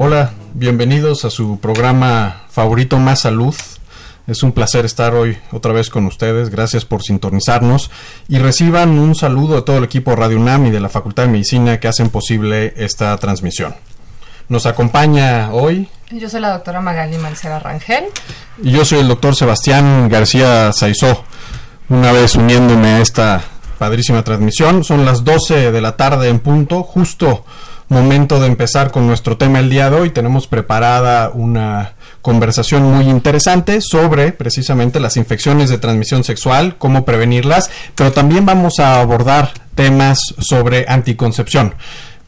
Hola, bienvenidos a su programa favorito Más Salud. Es un placer estar hoy otra vez con ustedes. Gracias por sintonizarnos y reciban un saludo de todo el equipo Radio UNAM y de la Facultad de Medicina que hacen posible esta transmisión. Nos acompaña hoy. Yo soy la doctora Magali Mancera Rangel. Y yo soy el doctor Sebastián García Saizó. Una vez uniéndome a esta padrísima transmisión. Son las 12 de la tarde en punto, justo momento de empezar con nuestro tema el día de hoy. Tenemos preparada una conversación muy interesante sobre precisamente las infecciones de transmisión sexual, cómo prevenirlas, pero también vamos a abordar temas sobre anticoncepción.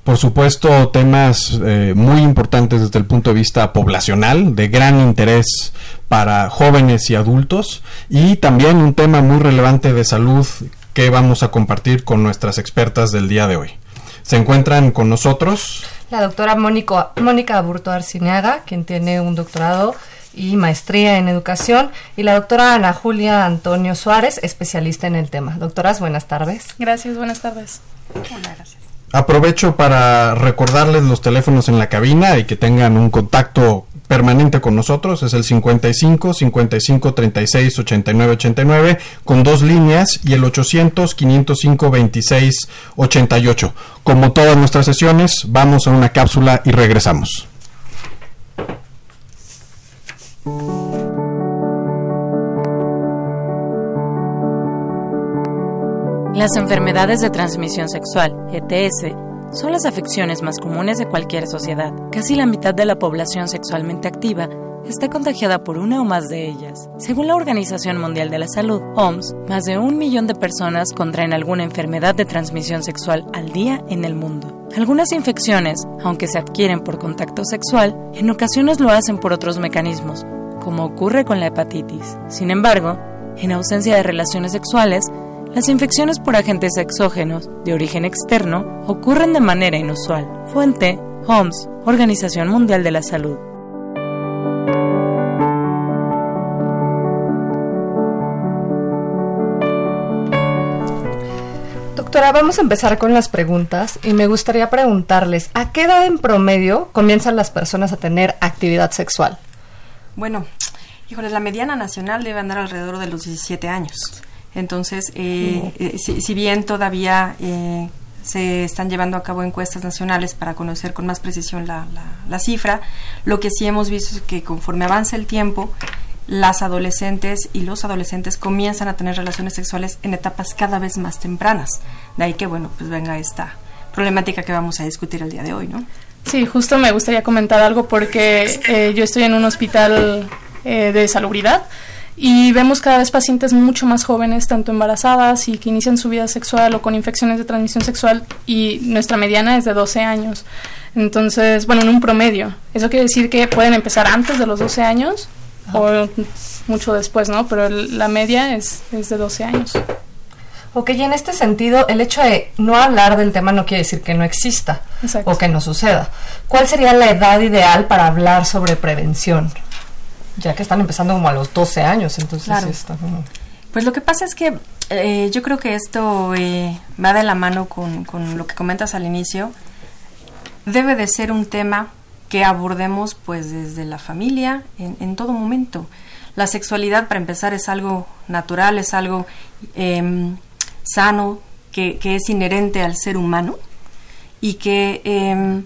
Por supuesto, temas eh, muy importantes desde el punto de vista poblacional, de gran interés para jóvenes y adultos, y también un tema muy relevante de salud que vamos a compartir con nuestras expertas del día de hoy. Se encuentran con nosotros la doctora Mónica, Mónica Aburto Arciniaga, quien tiene un doctorado y maestría en educación, y la doctora Ana Julia Antonio Suárez, especialista en el tema. Doctoras, buenas tardes. Gracias, buenas tardes. gracias. Aprovecho para recordarles los teléfonos en la cabina y que tengan un contacto permanente con nosotros. Es el 55 55 36 89 89 con dos líneas y el 800 505 26 88. Como todas nuestras sesiones, vamos a una cápsula y regresamos. Las enfermedades de transmisión sexual, ETS, son las afecciones más comunes de cualquier sociedad. Casi la mitad de la población sexualmente activa está contagiada por una o más de ellas. Según la Organización Mundial de la Salud, OMS, más de un millón de personas contraen alguna enfermedad de transmisión sexual al día en el mundo. Algunas infecciones, aunque se adquieren por contacto sexual, en ocasiones lo hacen por otros mecanismos, como ocurre con la hepatitis. Sin embargo, en ausencia de relaciones sexuales, las infecciones por agentes exógenos de origen externo ocurren de manera inusual. Fuente, OMS, Organización Mundial de la Salud. Doctora, vamos a empezar con las preguntas y me gustaría preguntarles, ¿a qué edad en promedio comienzan las personas a tener actividad sexual? Bueno, híjole, la mediana nacional debe andar alrededor de los 17 años. Entonces, eh, eh, si, bien todavía eh, se están llevando a cabo encuestas nacionales para conocer con más precisión la, la, cifra, lo que sí hemos visto es que conforme avanza el tiempo, las adolescentes y los adolescentes comienzan a tener relaciones sexuales en etapas cada vez más tempranas. De ahí que, bueno, pues venga esta problemática que vamos a discutir el día de hoy, ¿no? Sí, justo me gustaría comentar algo porque yo estoy en un hospital de salubridad y vemos cada vez pacientes mucho más jóvenes, tanto embarazadas y que inician su vida sexual o con infecciones de transmisión sexual y nuestra mediana es de 12 años. Entonces, bueno, en un promedio. Eso quiere decir que pueden empezar antes de los 12 años o mucho después, ¿no? Pero la media es, es de 12 años. Ok, y en este sentido, el hecho de no hablar del tema no quiere decir que no exista o que no suceda. ¿Cuál sería la edad ideal para hablar sobre prevención? Ya que están empezando como a los 12 años, entonces está como... Pues lo que pasa es que eh, yo creo que esto eh, va de la mano con, con, lo que comentas al inicio. Debe de ser un tema que abordemos pues desde la familia en, en todo momento. La sexualidad, para empezar, es algo natural, es algo em, sano, que, que, es inherente al ser humano y que em,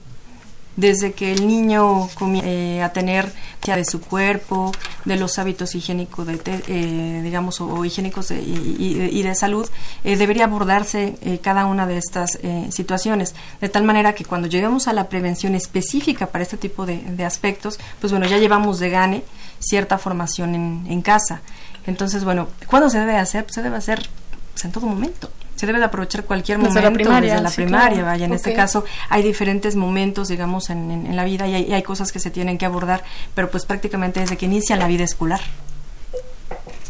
desde que el niño comienza eh, a tener de su cuerpo, de los hábitos higiénicos, de, eh, digamos, o, higiénicos y, de salud, eh, debería abordarse cada una de estas situaciones, de tal manera que cuando lleguemos a la prevención específica para este tipo de, aspectos, pues bueno, ya llevamos de gane cierta formación en, en casa. Entonces, bueno, ¿cuándo se debe hacer? Pues se debe hacer pues, en todo momento se debe de aprovechar cualquier momento la primaria, desde la primaria, vaya, en este caso hay diferentes momentos, digamos, en, la vida y hay, cosas que se tienen que abordar, pero pues prácticamente desde que inicia la vida escolar.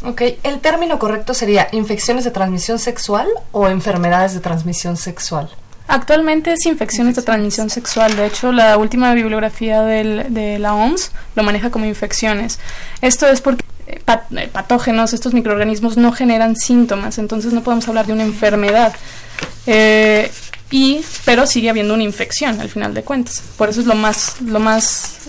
Ok, ¿el término correcto sería infecciones de transmisión sexual o enfermedades de transmisión sexual? Actualmente es infecciones de transmisión sexual. De hecho, la última bibliografía de la OMS lo maneja como infecciones. Esto es porque eh, eh, patógenos, estos microorganismos no generan síntomas, entonces no podemos hablar de una enfermedad. Eh, y, pero sigue habiendo una infección al final de cuentas. Por eso es lo más, lo más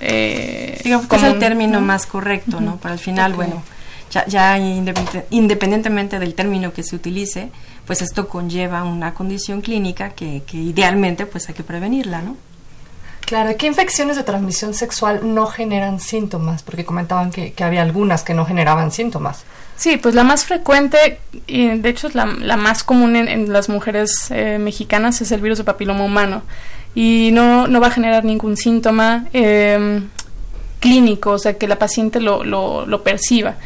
Digamos que es el término más correcto, ¿no? Para el final, bueno, ya, ya independientemente del término que se utilice, pues esto conlleva una condición clínica que, que idealmente pues hay que prevenirla, ¿no? Claro, ¿qué infecciones de transmisión sexual no generan síntomas? Porque comentaban que, había algunas que no generaban síntomas. Sí, pues la más frecuente, y de hecho es la, más común en, las mujeres eh, mexicanas, es el virus de papiloma humano. Y no, no va a generar ningún síntoma em, clínico, o sea, que la paciente lo, lo perciba.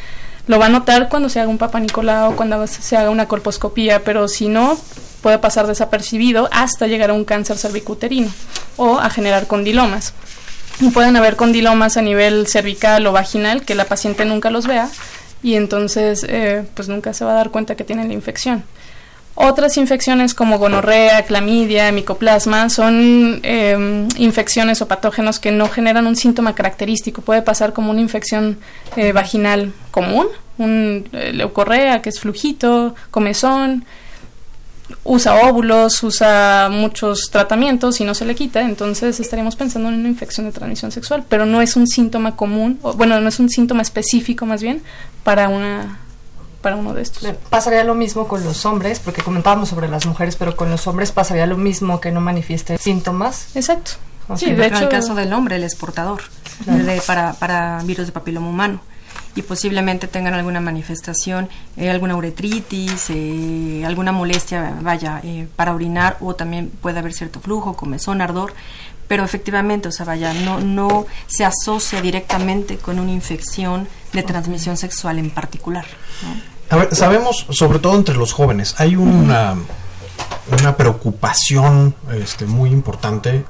Lo va a notar cuando se haga un papá o cuando se haga una colposcopía, pero si no, puede pasar desapercibido hasta llegar a un cáncer cervicuterino o a generar condilomas. Y pueden haber condilomas a nivel cervical o vaginal que la paciente nunca los vea y entonces eh, pues nunca se va a dar cuenta que tienen la infección. Otras infecciones como gonorrea, clamidia, micoplasma son em, infecciones o patógenos que no generan un síntoma característico. Puede pasar como una infección eh, vaginal común, un eh, leucorrea que es flujito, comezón, usa óvulos, usa muchos tratamientos y no se le quita, entonces estaríamos pensando en una infección de transmisión sexual, pero no es un síntoma común, bueno, no es un síntoma específico más bien para una para uno de estos. Pasaría lo mismo con los hombres, porque comentábamos sobre las mujeres, pero con los hombres pasaría lo mismo que no manifieste síntomas. Exacto. Sí, de hecho, en el caso del hombre, el exportador para, para virus de papiloma humano y posiblemente tengan alguna manifestación, eh, alguna uretritis, eh, alguna molestia, vaya, eh, para orinar o también puede haber cierto flujo, comezón, ardor, pero efectivamente, o sea, vaya, no, no se asocia directamente con una infección de transmisión sexual en particular. A ver, sabemos, sobre todo entre los jóvenes, hay una, una preocupación este, muy importante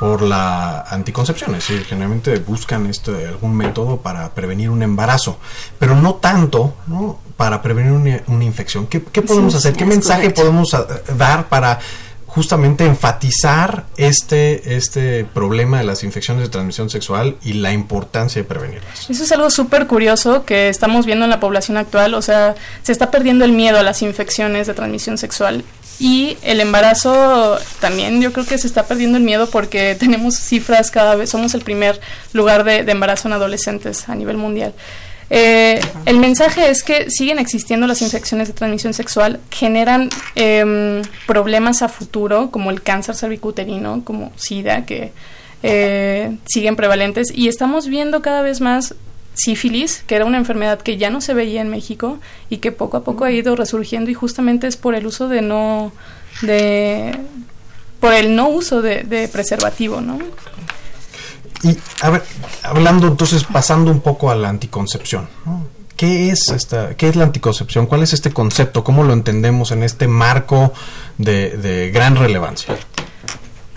por la anticoncepción, es decir, generalmente buscan este, algún método para prevenir un embarazo, pero no tanto ¿no? para prevenir una, infección. ¿Qué, podemos hacer? ¿Qué mensaje podemos eh, dar para justamente enfatizar este, este problema de las infecciones de transmisión sexual y la importancia de prevenirlas. Eso es algo súper curioso que estamos viendo en la población actual, o sea, se está perdiendo el miedo a las infecciones de transmisión sexual y el embarazo también yo creo que se está perdiendo el miedo porque tenemos cifras cada vez, somos el primer lugar de, embarazo en adolescentes a nivel mundial. Eh, el mensaje es que siguen existiendo las infecciones de transmisión sexual, generan em, problemas a futuro, como el cáncer cervicuterino, como SIDA, que eh, siguen prevalentes, y estamos viendo cada vez más sífilis, que era una enfermedad que ya no se veía en México y que poco a poco ha ido resurgiendo y justamente es por el uso de no de por el no uso de, preservativo, ¿no? Y a ver, hablando entonces, pasando un poco a la anticoncepción, ¿Qué es esta, qué es la anticoncepción? ¿Cuál es este concepto? ¿Cómo lo entendemos en este marco de, gran relevancia?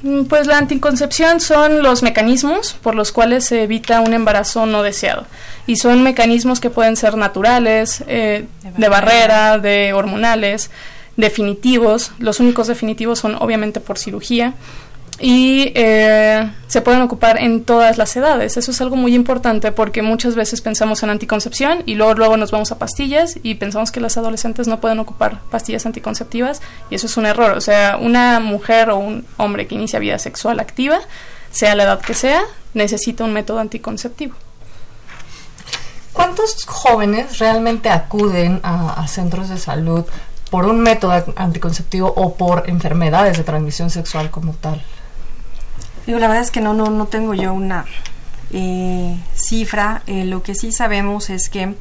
Mm, pues la anticoncepción son los mecanismos por los cuales se evita un embarazo no deseado. Y son mecanismos que pueden ser naturales, eh, de, barrera. de hormonales, definitivos. Los únicos definitivos son obviamente por cirugía y eh, se pueden ocupar en todas las edades. Eso es algo muy importante porque muchas veces pensamos en anticoncepción y luego, luego nos vamos a pastillas y pensamos que las adolescentes no pueden ocupar pastillas anticonceptivas y eso es un error. O sea, una mujer o un hombre que inicia vida sexual activa, sea la edad que sea, necesita un método anticonceptivo. ¿Cuántos jóvenes realmente acuden a centros de salud por un método anticonceptivo o por enfermedades de transmisión sexual como tal? Digo, la verdad es que no, no, no tengo yo una eh, cifra. Eh, lo que sí sabemos es que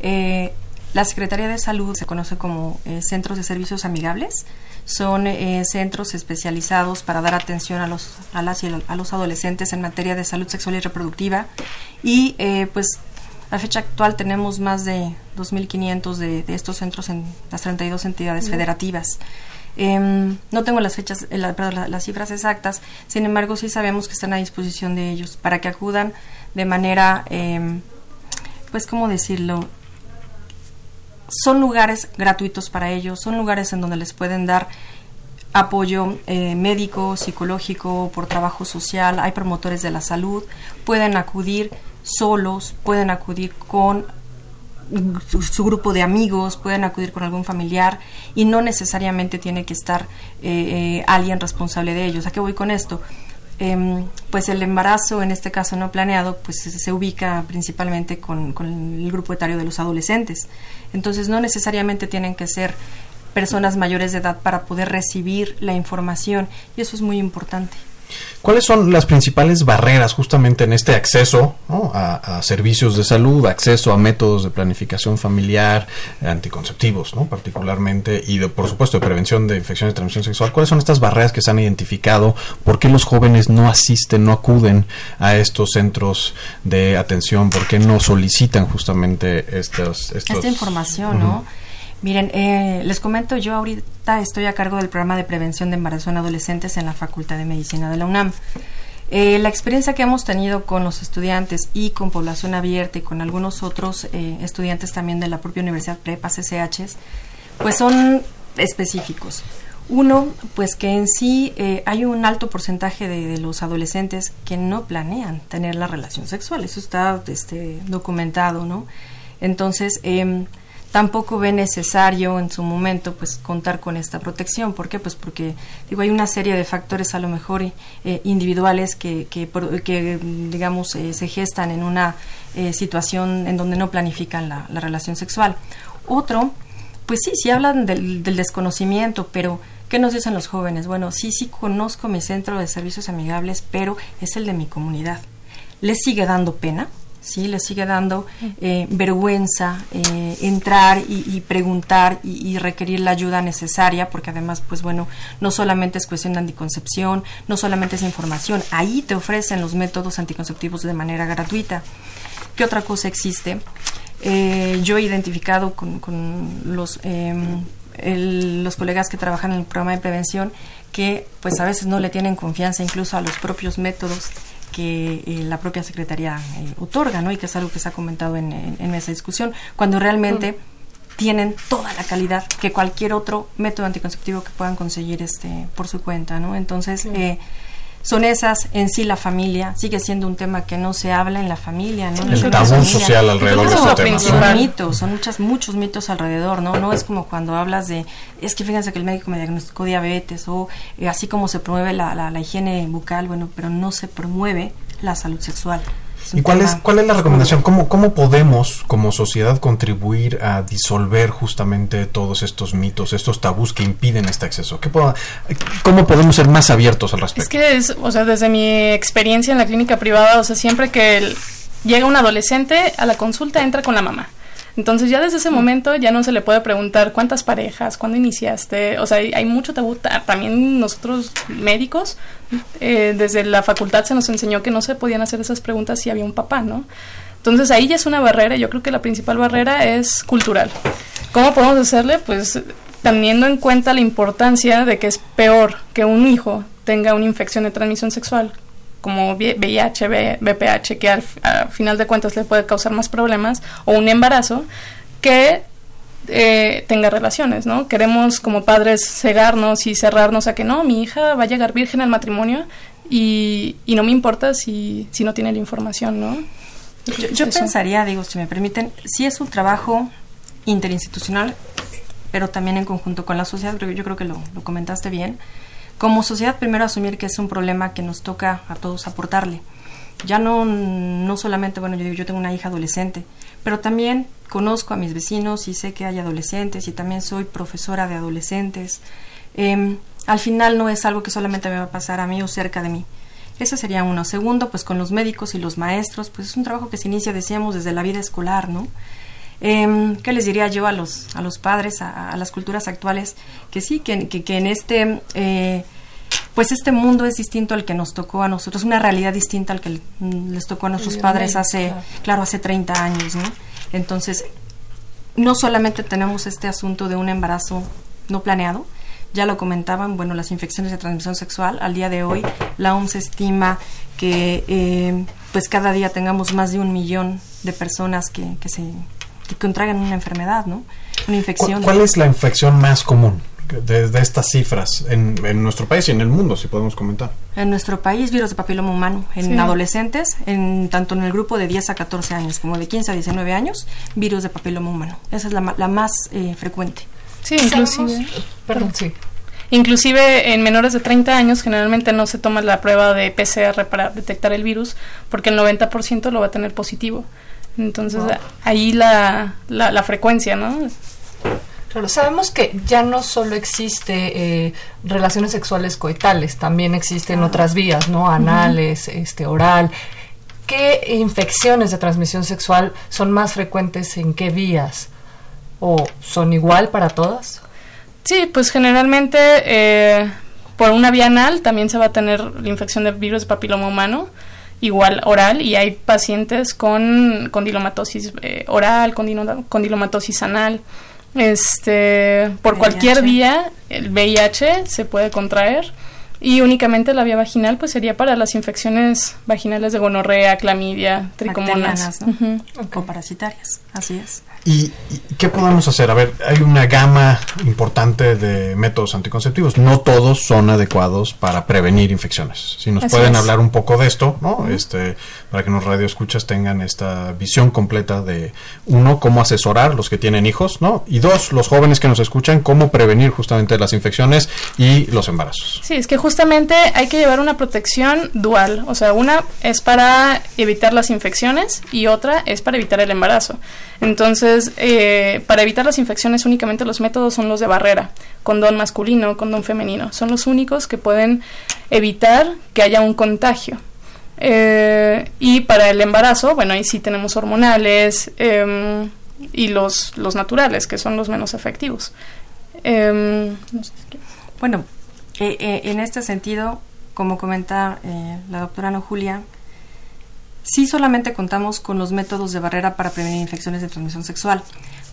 eh, la Secretaría de Salud se conoce como Centros de Servicios Amigables. Son centros especializados para dar atención a los, a, las y a los adolescentes en materia de salud sexual y reproductiva. Y pues a fecha actual tenemos más de 2.500 de, de estos centros en las 32 entidades federativas. Em, no tengo las fechas, eh, las cifras exactas, sin embargo sí sabemos que están a disposición de ellos para que acudan de manera, eh, pues, ¿cómo decirlo? Son lugares gratuitos para ellos, son lugares en donde les pueden dar apoyo eh, médico, psicológico, por trabajo social, hay promotores de la salud, pueden acudir solos, pueden acudir con su, grupo de amigos, pueden acudir con algún familiar y no necesariamente tiene que estar eh, eh, alguien responsable de ellos. ¿A qué voy con esto? Em, pues el embarazo, en este caso no planeado, pues se, ubica principalmente con, con, el grupo etario de los adolescentes. Entonces no necesariamente tienen que ser personas mayores de edad para poder recibir la información y eso es muy importante. ¿Cuáles son las principales barreras justamente en este acceso a, servicios de salud, acceso a métodos de planificación familiar, anticonceptivos, ¿no? particularmente, y de, por supuesto de prevención de infecciones de transmisión sexual? ¿Cuáles son estas barreras que se han identificado? ¿Por qué los jóvenes no asisten, no acuden a estos centros de atención? ¿Por qué no solicitan justamente estos, esta información? ¿no? Miren, eh, les comento, yo ahorita estoy a cargo del programa de prevención de embarazo en adolescentes en la Facultad de Medicina de la UNAM. Eh, la experiencia que hemos tenido con los estudiantes y con población abierta y con algunos otros eh, estudiantes también de la propia Universidad Prepa, CCH, pues son específicos. Uno, pues que en sí hay un alto porcentaje de, de, los adolescentes que no planean tener la relación sexual. Eso está este, documentado, ¿no? Entonces, eh, tampoco ve necesario en su momento pues contar con esta protección. ¿Por qué? Pues porque digo hay una serie de factores a lo mejor eh, individuales que, que, que digamos eh, se gestan en una eh, situación en donde no planifican la, relación sexual. Otro, pues sí, sí hablan del, del desconocimiento, pero ¿Qué nos dicen los jóvenes? Bueno, sí, sí conozco mi centro de servicios amigables, pero es el de mi comunidad. ¿Les sigue dando pena? ¿Sí? Le sigue dando eh, vergüenza eh, entrar y, preguntar y, requerir la ayuda necesaria, porque además, pues bueno, no solamente es cuestión de anticoncepción, no solamente es información, ahí te ofrecen los métodos anticonceptivos de manera gratuita. ¿Qué otra cosa existe? Eh, yo he identificado con, con los, em, los colegas que trabajan en el programa de prevención que pues a veces no le tienen confianza incluso a los propios métodos que eh, la propia Secretaría eh, otorga, ¿no? Y que es algo que se ha comentado en, en, esa discusión, cuando realmente mm. tienen toda la calidad que cualquier otro método anticonceptivo que puedan conseguir este por su cuenta, ¿no? Entonces, eh, son esas en sí la familia. Sigue siendo un tema que no se habla en la familia no el tabú social alrededor de este son mitos son muchas muchos mitos alrededor no no es como cuando hablas de es que fíjense que el médico me diagnosticó diabetes o eh, así como se promueve la, la, la higiene bucal bueno pero no se promueve la salud sexual ¿Y cuál es, cuál es la recomendación? ¿Cómo, ¿Cómo podemos como sociedad contribuir a disolver justamente todos estos mitos, estos tabús que impiden este acceso? ¿Qué ¿Cómo podemos ser más abiertos al respecto? Es que, es, o sea, desde mi experiencia en la clínica privada, o sea, siempre que llega un adolescente a la consulta entra con la mamá. Entonces ya desde ese momento ya no se le puede preguntar cuántas parejas, cuándo iniciaste, o sea, hay, mucho tabú. También nosotros médicos, eh, desde la facultad se nos enseñó que no se podían hacer esas preguntas si había un papá, ¿no? Entonces ahí ya es una barrera, yo creo que la principal barrera es cultural. ¿Cómo podemos hacerle? Pues teniendo en cuenta la importancia de que es peor que un hijo tenga una infección de transmisión sexual como VIH, BPH, que al, final de cuentas le puede causar más problemas, o un embarazo, que eh, tenga relaciones, ¿no? Queremos como padres cegarnos y cerrarnos a que no, mi hija va a llegar virgen al matrimonio y, y no me importa si, si no tiene la información, ¿no? Yo, pensaría, digo, si me permiten, si es un trabajo interinstitucional, pero también en conjunto con la sociedad, yo creo que lo, lo comentaste bien, como sociedad primero asumir que es un problema que nos toca a todos aportarle. Ya no, no solamente, bueno, yo, yo tengo una hija adolescente, pero también conozco a mis vecinos y sé que hay adolescentes y también soy profesora de adolescentes. Em, al final no es algo que solamente me va a pasar a mí o cerca de mí. Ese sería uno. Segundo, pues con los médicos y los maestros, pues es un trabajo que se inicia, decíamos, desde la vida escolar, ¿no? Eh, ¿Qué les diría yo a los, a los padres, a, las culturas actuales? Que sí, que, que, en este, eh, pues este mundo es distinto al que nos tocó a nosotros, una realidad distinta al que les tocó a nuestros padres hace, claro, hace 30 años, ¿no? Entonces, no solamente tenemos este asunto de un embarazo no planeado, ya lo comentaban, bueno, las infecciones de transmisión sexual, al día de hoy la OMS estima que eh, pues cada día tengamos más de un millón de personas que, que se que contraigan una enfermedad, ¿no? Una infección. ¿Cuál, es la infección más común de, estas cifras en, en, nuestro país y en el mundo, si podemos comentar? En nuestro país, virus de papiloma humano. En adolescentes, en, tanto en el grupo de 10 a 14 años como de 15 a 19 años, virus de papiloma humano. Esa es la, la más eh, frecuente. Sí, inclusive. Perdón, sí. Inclusive en menores de 30 años generalmente no se toma la prueba de PCR para detectar el virus porque el 90% lo va a tener positivo. Entonces ahí la, la, frecuencia, ¿no? Claro, sabemos que ya no solo existe eh, relaciones sexuales coitales, también existen otras vías, ¿no? Anales, este, oral. ¿Qué infecciones de transmisión sexual son más frecuentes en qué vías? ¿O son igual para todas? Sí, pues generalmente eh, por una vía anal también se va a tener la infección de virus de papiloma humano, igual oral, y hay pacientes con condilomatosis eh, oral, condilomatosis anal. Este, por cualquier vía, el VIH se puede contraer y únicamente la vía vaginal pues sería para las infecciones vaginales de gonorrea, clamidia, tricomonas. O parasitarias, así es. ¿Y, qué podemos hacer? A ver, hay una gama importante de métodos anticonceptivos. No todos son adecuados para prevenir infecciones. Si nos pueden hablar un poco de esto, ¿no? Este, para que los radioescuchas tengan esta visión completa de uno, cómo asesorar los que tienen hijos, ¿no? Y dos, los jóvenes que nos escuchan, cómo prevenir justamente las infecciones y los embarazos. Sí, es que justamente hay que llevar una protección dual. O sea, una es para evitar las infecciones y otra es para evitar el embarazo. Entonces, eh, para evitar las infecciones únicamente los métodos son los de barrera, condón masculino, condón femenino. Son los únicos que pueden evitar que haya un contagio. Eh, y para el embarazo, bueno, ahí sí tenemos hormonales em, y los, los naturales, que son los menos efectivos. Em, bueno, eh, en este sentido, como comenta la doctora No Julia, Sí solamente contamos con los métodos de barrera para prevenir infecciones de transmisión sexual,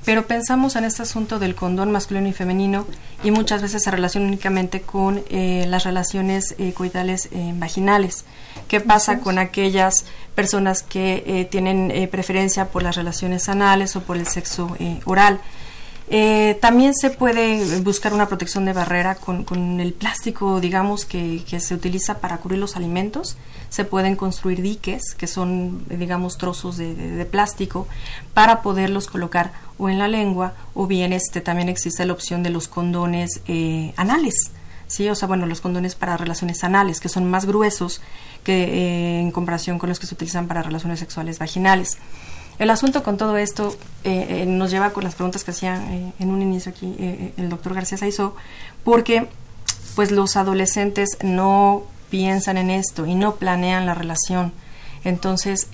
pero pensamos en este asunto del condón masculino y femenino y muchas veces se relaciona únicamente con eh, las relaciones eh, coitales eh, vaginales. ¿Qué pasa con aquellas personas que tienen preferencia por las relaciones anales o por el sexo oral? Eh, también se puede buscar una protección de barrera con, el plástico, digamos, que, se utiliza para cubrir los alimentos. Se pueden construir diques, que son, digamos, trozos de, plástico, para poderlos colocar o en la lengua, o bien este, también existe la opción de los condones eh, anales. ¿sí? O sea, bueno, los condones para relaciones anales, que son más gruesos que eh, en comparación con los que se utilizan para relaciones sexuales vaginales. El asunto con todo esto eh, eh, nos lleva con las preguntas que hacía eh, en un inicio aquí el doctor García Saizó, porque pues los adolescentes no piensan en esto y no planean la relación. Entonces,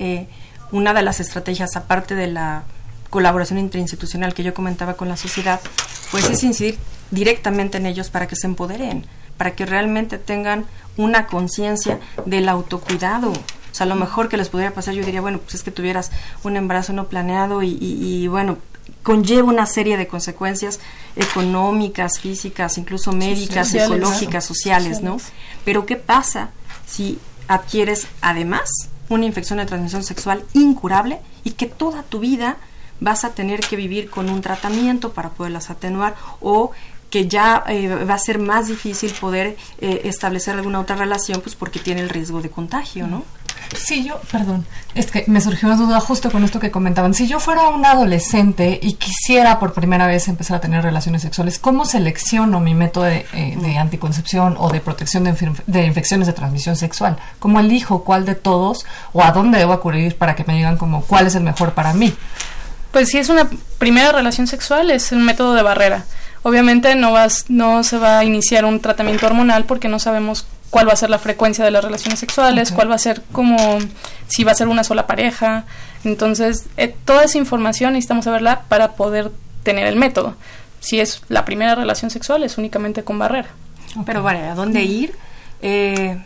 una de las estrategias, aparte de la colaboración interinstitucional que yo comentaba con la sociedad, pues es incidir directamente en ellos para que se empoderen, para que realmente tengan una conciencia del autocuidado, o sea, lo mejor que les pudiera pasar, yo diría, bueno, pues es que tuvieras un embarazo no planeado y, bueno, conlleva una serie de consecuencias económicas, físicas, incluso médicas, psicológicas, sociales, ¿no? Pero ¿qué pasa si adquieres además una infección de transmisión sexual incurable y que toda tu vida vas a tener que vivir con un tratamiento para poderlas atenuar o que ya eh, va a ser más difícil poder eh, establecer alguna otra relación, pues porque tiene el riesgo de contagio, ¿no? Si yo, perdón, es que me surgió una duda justo con esto que comentaban. Si yo fuera un adolescente y quisiera por primera vez empezar a tener relaciones sexuales, ¿cómo selecciono mi método de, eh, anticoncepción o de protección de, infecciones de transmisión sexual? ¿Cómo elijo cuál de todos o a dónde debo acudir para que me digan como cuál es el mejor para mí? Pues si es una primera relación sexual, es un método de barrera. Obviamente no, vas, no se va a iniciar un tratamiento hormonal porque no sabemos cuál va a ser la frecuencia de las relaciones sexuales, cuál va a ser como si va a ser una sola pareja. Entonces, eh, toda esa información necesitamos saberla para poder tener el método. Si es la primera relación sexual, es únicamente con barrera. Pero vale, ¿a dónde ir? Eh,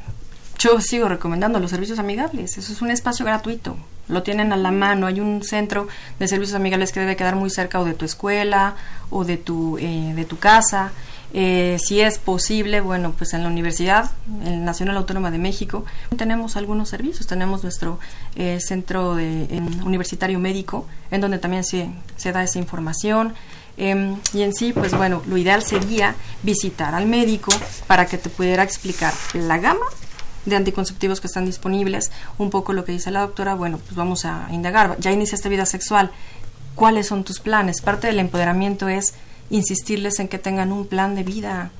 yo sigo recomendando los servicios amigables. Eso es un espacio gratuito. Lo tienen a la mano. Hay un centro de servicios amigables que debe quedar muy cerca o de tu escuela o de tu, eh, de tu casa. Eh, si es posible, bueno, pues en la Universidad el Nacional Autónoma de México tenemos algunos servicios. Tenemos nuestro eh, centro de, universitario médico, en donde también se, se da esa información. Em, y en sí, pues bueno, lo ideal sería visitar al médico para que te pudiera explicar la gama de anticonceptivos que están disponibles, un poco lo que dice la doctora, bueno, pues vamos a indagar, ya iniciaste vida sexual, ¿cuáles son tus planes? Parte del empoderamiento es insistirles en que tengan un plan de vida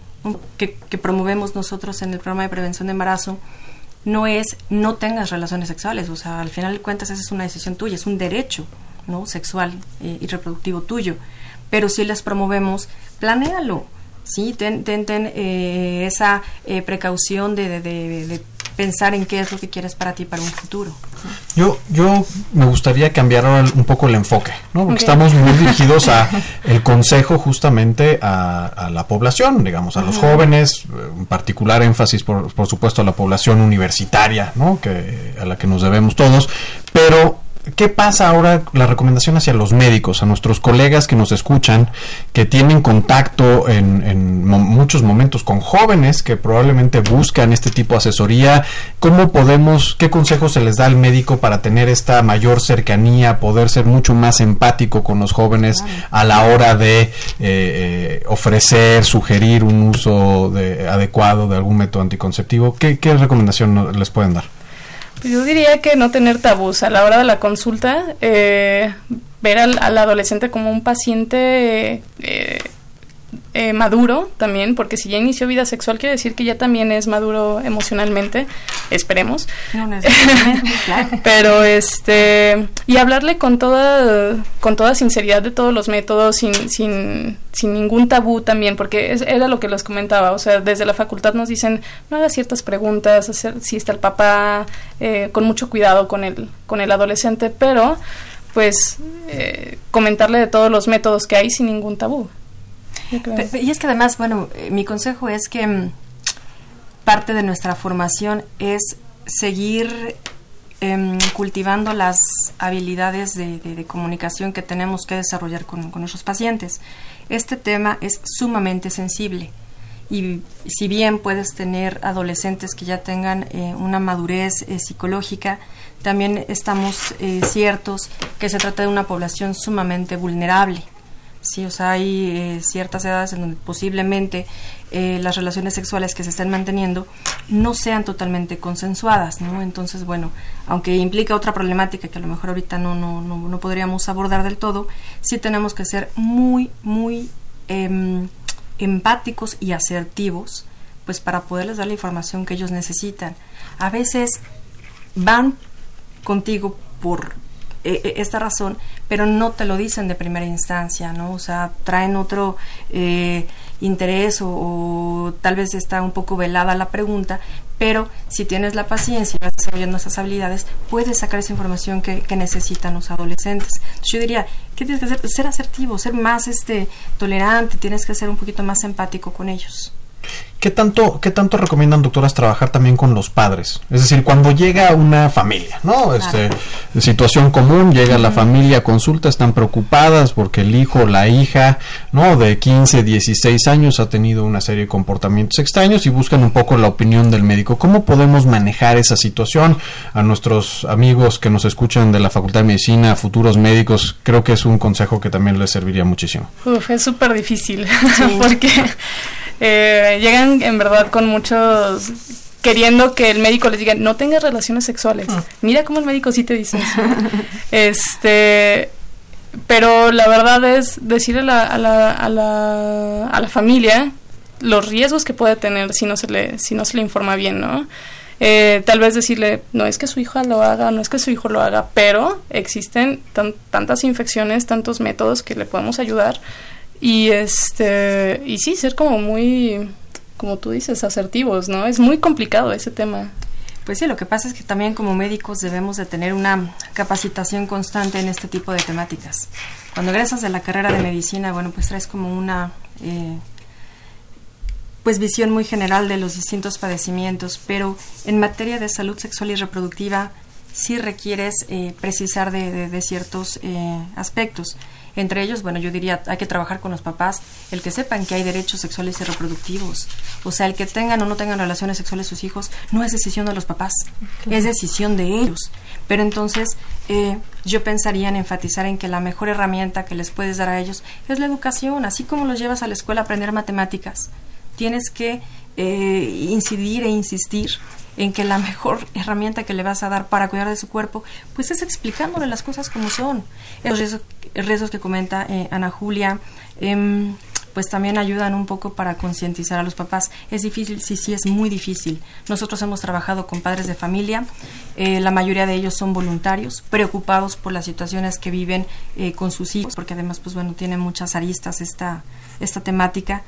que, que promovemos nosotros en el programa de prevención de embarazo, no es no tengas relaciones sexuales, o sea, al final de cuentas esa es una decisión tuya, es un derecho no sexual eh, y reproductivo tuyo, pero si les promovemos, planéalo, sí, ten, ten, ten eh, esa eh, precaución de, de, de pensar en qué es lo que quieres para ti para un futuro. Yo, yo me gustaría cambiar un poco el enfoque, ¿no? Porque estamos muy dirigidos a el consejo justamente a, la población, digamos, a los jóvenes, en particular énfasis, por, por supuesto, a la población universitaria, ¿no? Que, a la que nos debemos todos, pero ¿Qué pasa ahora la recomendación hacia los médicos, a nuestros colegas que nos escuchan, que tienen contacto en, muchos momentos con jóvenes que probablemente buscan este tipo de asesoría? ¿Cómo podemos, qué consejos se les da al médico para tener esta mayor cercanía, poder ser mucho más empático con los jóvenes a la hora de eh, eh, ofrecer, sugerir un uso adecuado de algún método anticonceptivo? ¿Qué, qué recomendación les pueden dar? Yo diría que no tener tabús a la hora de la consulta, eh, ver al, adolescente como un paciente eh, eh, maduro también, porque si ya inició vida sexual quiere decir que ya también es maduro emocionalmente, esperemos. No, Pero este y hablarle con toda con toda sinceridad de todos los métodos sin sin, sin ningún tabú también, porque era lo que les comentaba, o sea, desde la facultad nos dicen no haga ciertas preguntas, hacer, si está el papá, eh, con mucho cuidado con el con el adolescente, pero pues eh, comentarle de todos los métodos que hay sin ningún tabú. Y es que además, bueno, eh, mi consejo es que mm, parte de nuestra formación es seguir em, cultivando las habilidades de, comunicación que tenemos que desarrollar con, nuestros pacientes. Este tema es sumamente sensible y si bien puedes tener adolescentes que ya tengan eh, una madurez eh, psicológica, también estamos ciertos que se trata de una población sumamente vulnerable. Sí, o sea, hay eh, ciertas edades en donde posiblemente eh, las relaciones sexuales que se estén manteniendo no sean totalmente consensuadas, ¿no? Entonces, bueno, aunque implica otra problemática que a lo mejor ahorita no, no, no, no podríamos abordar del todo, sí tenemos que ser muy, muy em, empáticos y asertivos, pues para poderles dar la información que ellos necesitan. A veces van contigo por e, e, esta razón, pero no te lo dicen de primera instancia, ¿no? O sea, traen otro eh, interés o, tal vez está un poco velada la pregunta, pero si tienes la paciencia y vas desarrollando esas habilidades, puedes sacar esa información que, que necesitan los adolescentes. Entonces yo diría, ¿qué tienes que hacer? Ser asertivo, ser más este tolerante, tienes que ser un poquito más empático con ellos. ¿Qué tanto, ¿Qué tanto recomiendan, doctoras, trabajar también con los padres? Es decir, cuando llega una familia, ¿no? Este, situación común, llega la familia a consulta, están preocupadas porque el hijo o la hija, ¿no? De 15, 16 años ha tenido una serie de comportamientos extraños y buscan un poco la opinión del médico. ¿Cómo podemos manejar esa situación? A nuestros amigos que nos escuchan de la Facultad de Medicina, futuros médicos, creo que es un consejo que también les serviría muchísimo. Uf, es súper difícil, porque eh, llegan en verdad con muchos queriendo que el médico les diga no tengas relaciones sexuales. Mm. Mira cómo el médico sí te dice eso. este, pero la verdad es decirle a la, a la, a la, a la familia los riesgos que puede tener si no se le, si no se le informa bien, ¿no? Eh, tal vez decirle, no es que su hija lo haga, no es que su hijo lo haga, pero existen tantas infecciones, tantos métodos que le podemos ayudar y este y sí ser como muy como tú dices, asertivos, ¿no? Es muy complicado ese tema. Pues sí, lo que pasa es que también como médicos debemos de tener una capacitación constante en este tipo de temáticas. Cuando egresas de la carrera de medicina, bueno, pues traes como una eh, pues visión muy general de los distintos padecimientos, pero en materia de salud sexual y reproductiva sí requieres eh, precisar de, ciertos eh, aspectos. Entre ellos, bueno, yo diría, hay que trabajar con los papás, el que sepan que hay derechos sexuales y reproductivos. O sea, el que tengan o no tengan relaciones sexuales sus hijos no es decisión de los papás, es decisión de ellos. Pero entonces eh, yo pensaría en enfatizar en que la mejor herramienta que les puedes dar a ellos es la educación, así como los llevas a la escuela a aprender matemáticas. Tienes que eh, incidir e insistir en que la mejor herramienta que le vas a dar para cuidar de su cuerpo, pues es explicándole las cosas como son. Los riesgos, que comenta eh, Ana Julia, em, pues también ayudan un poco para concientizar a los papás. Es difícil, sí, sí, es muy difícil. Nosotros hemos trabajado con padres de familia, eh, la mayoría de ellos son voluntarios, preocupados por las situaciones que viven eh, con sus hijos, porque además, pues bueno, tiene muchas aristas esta, esta temática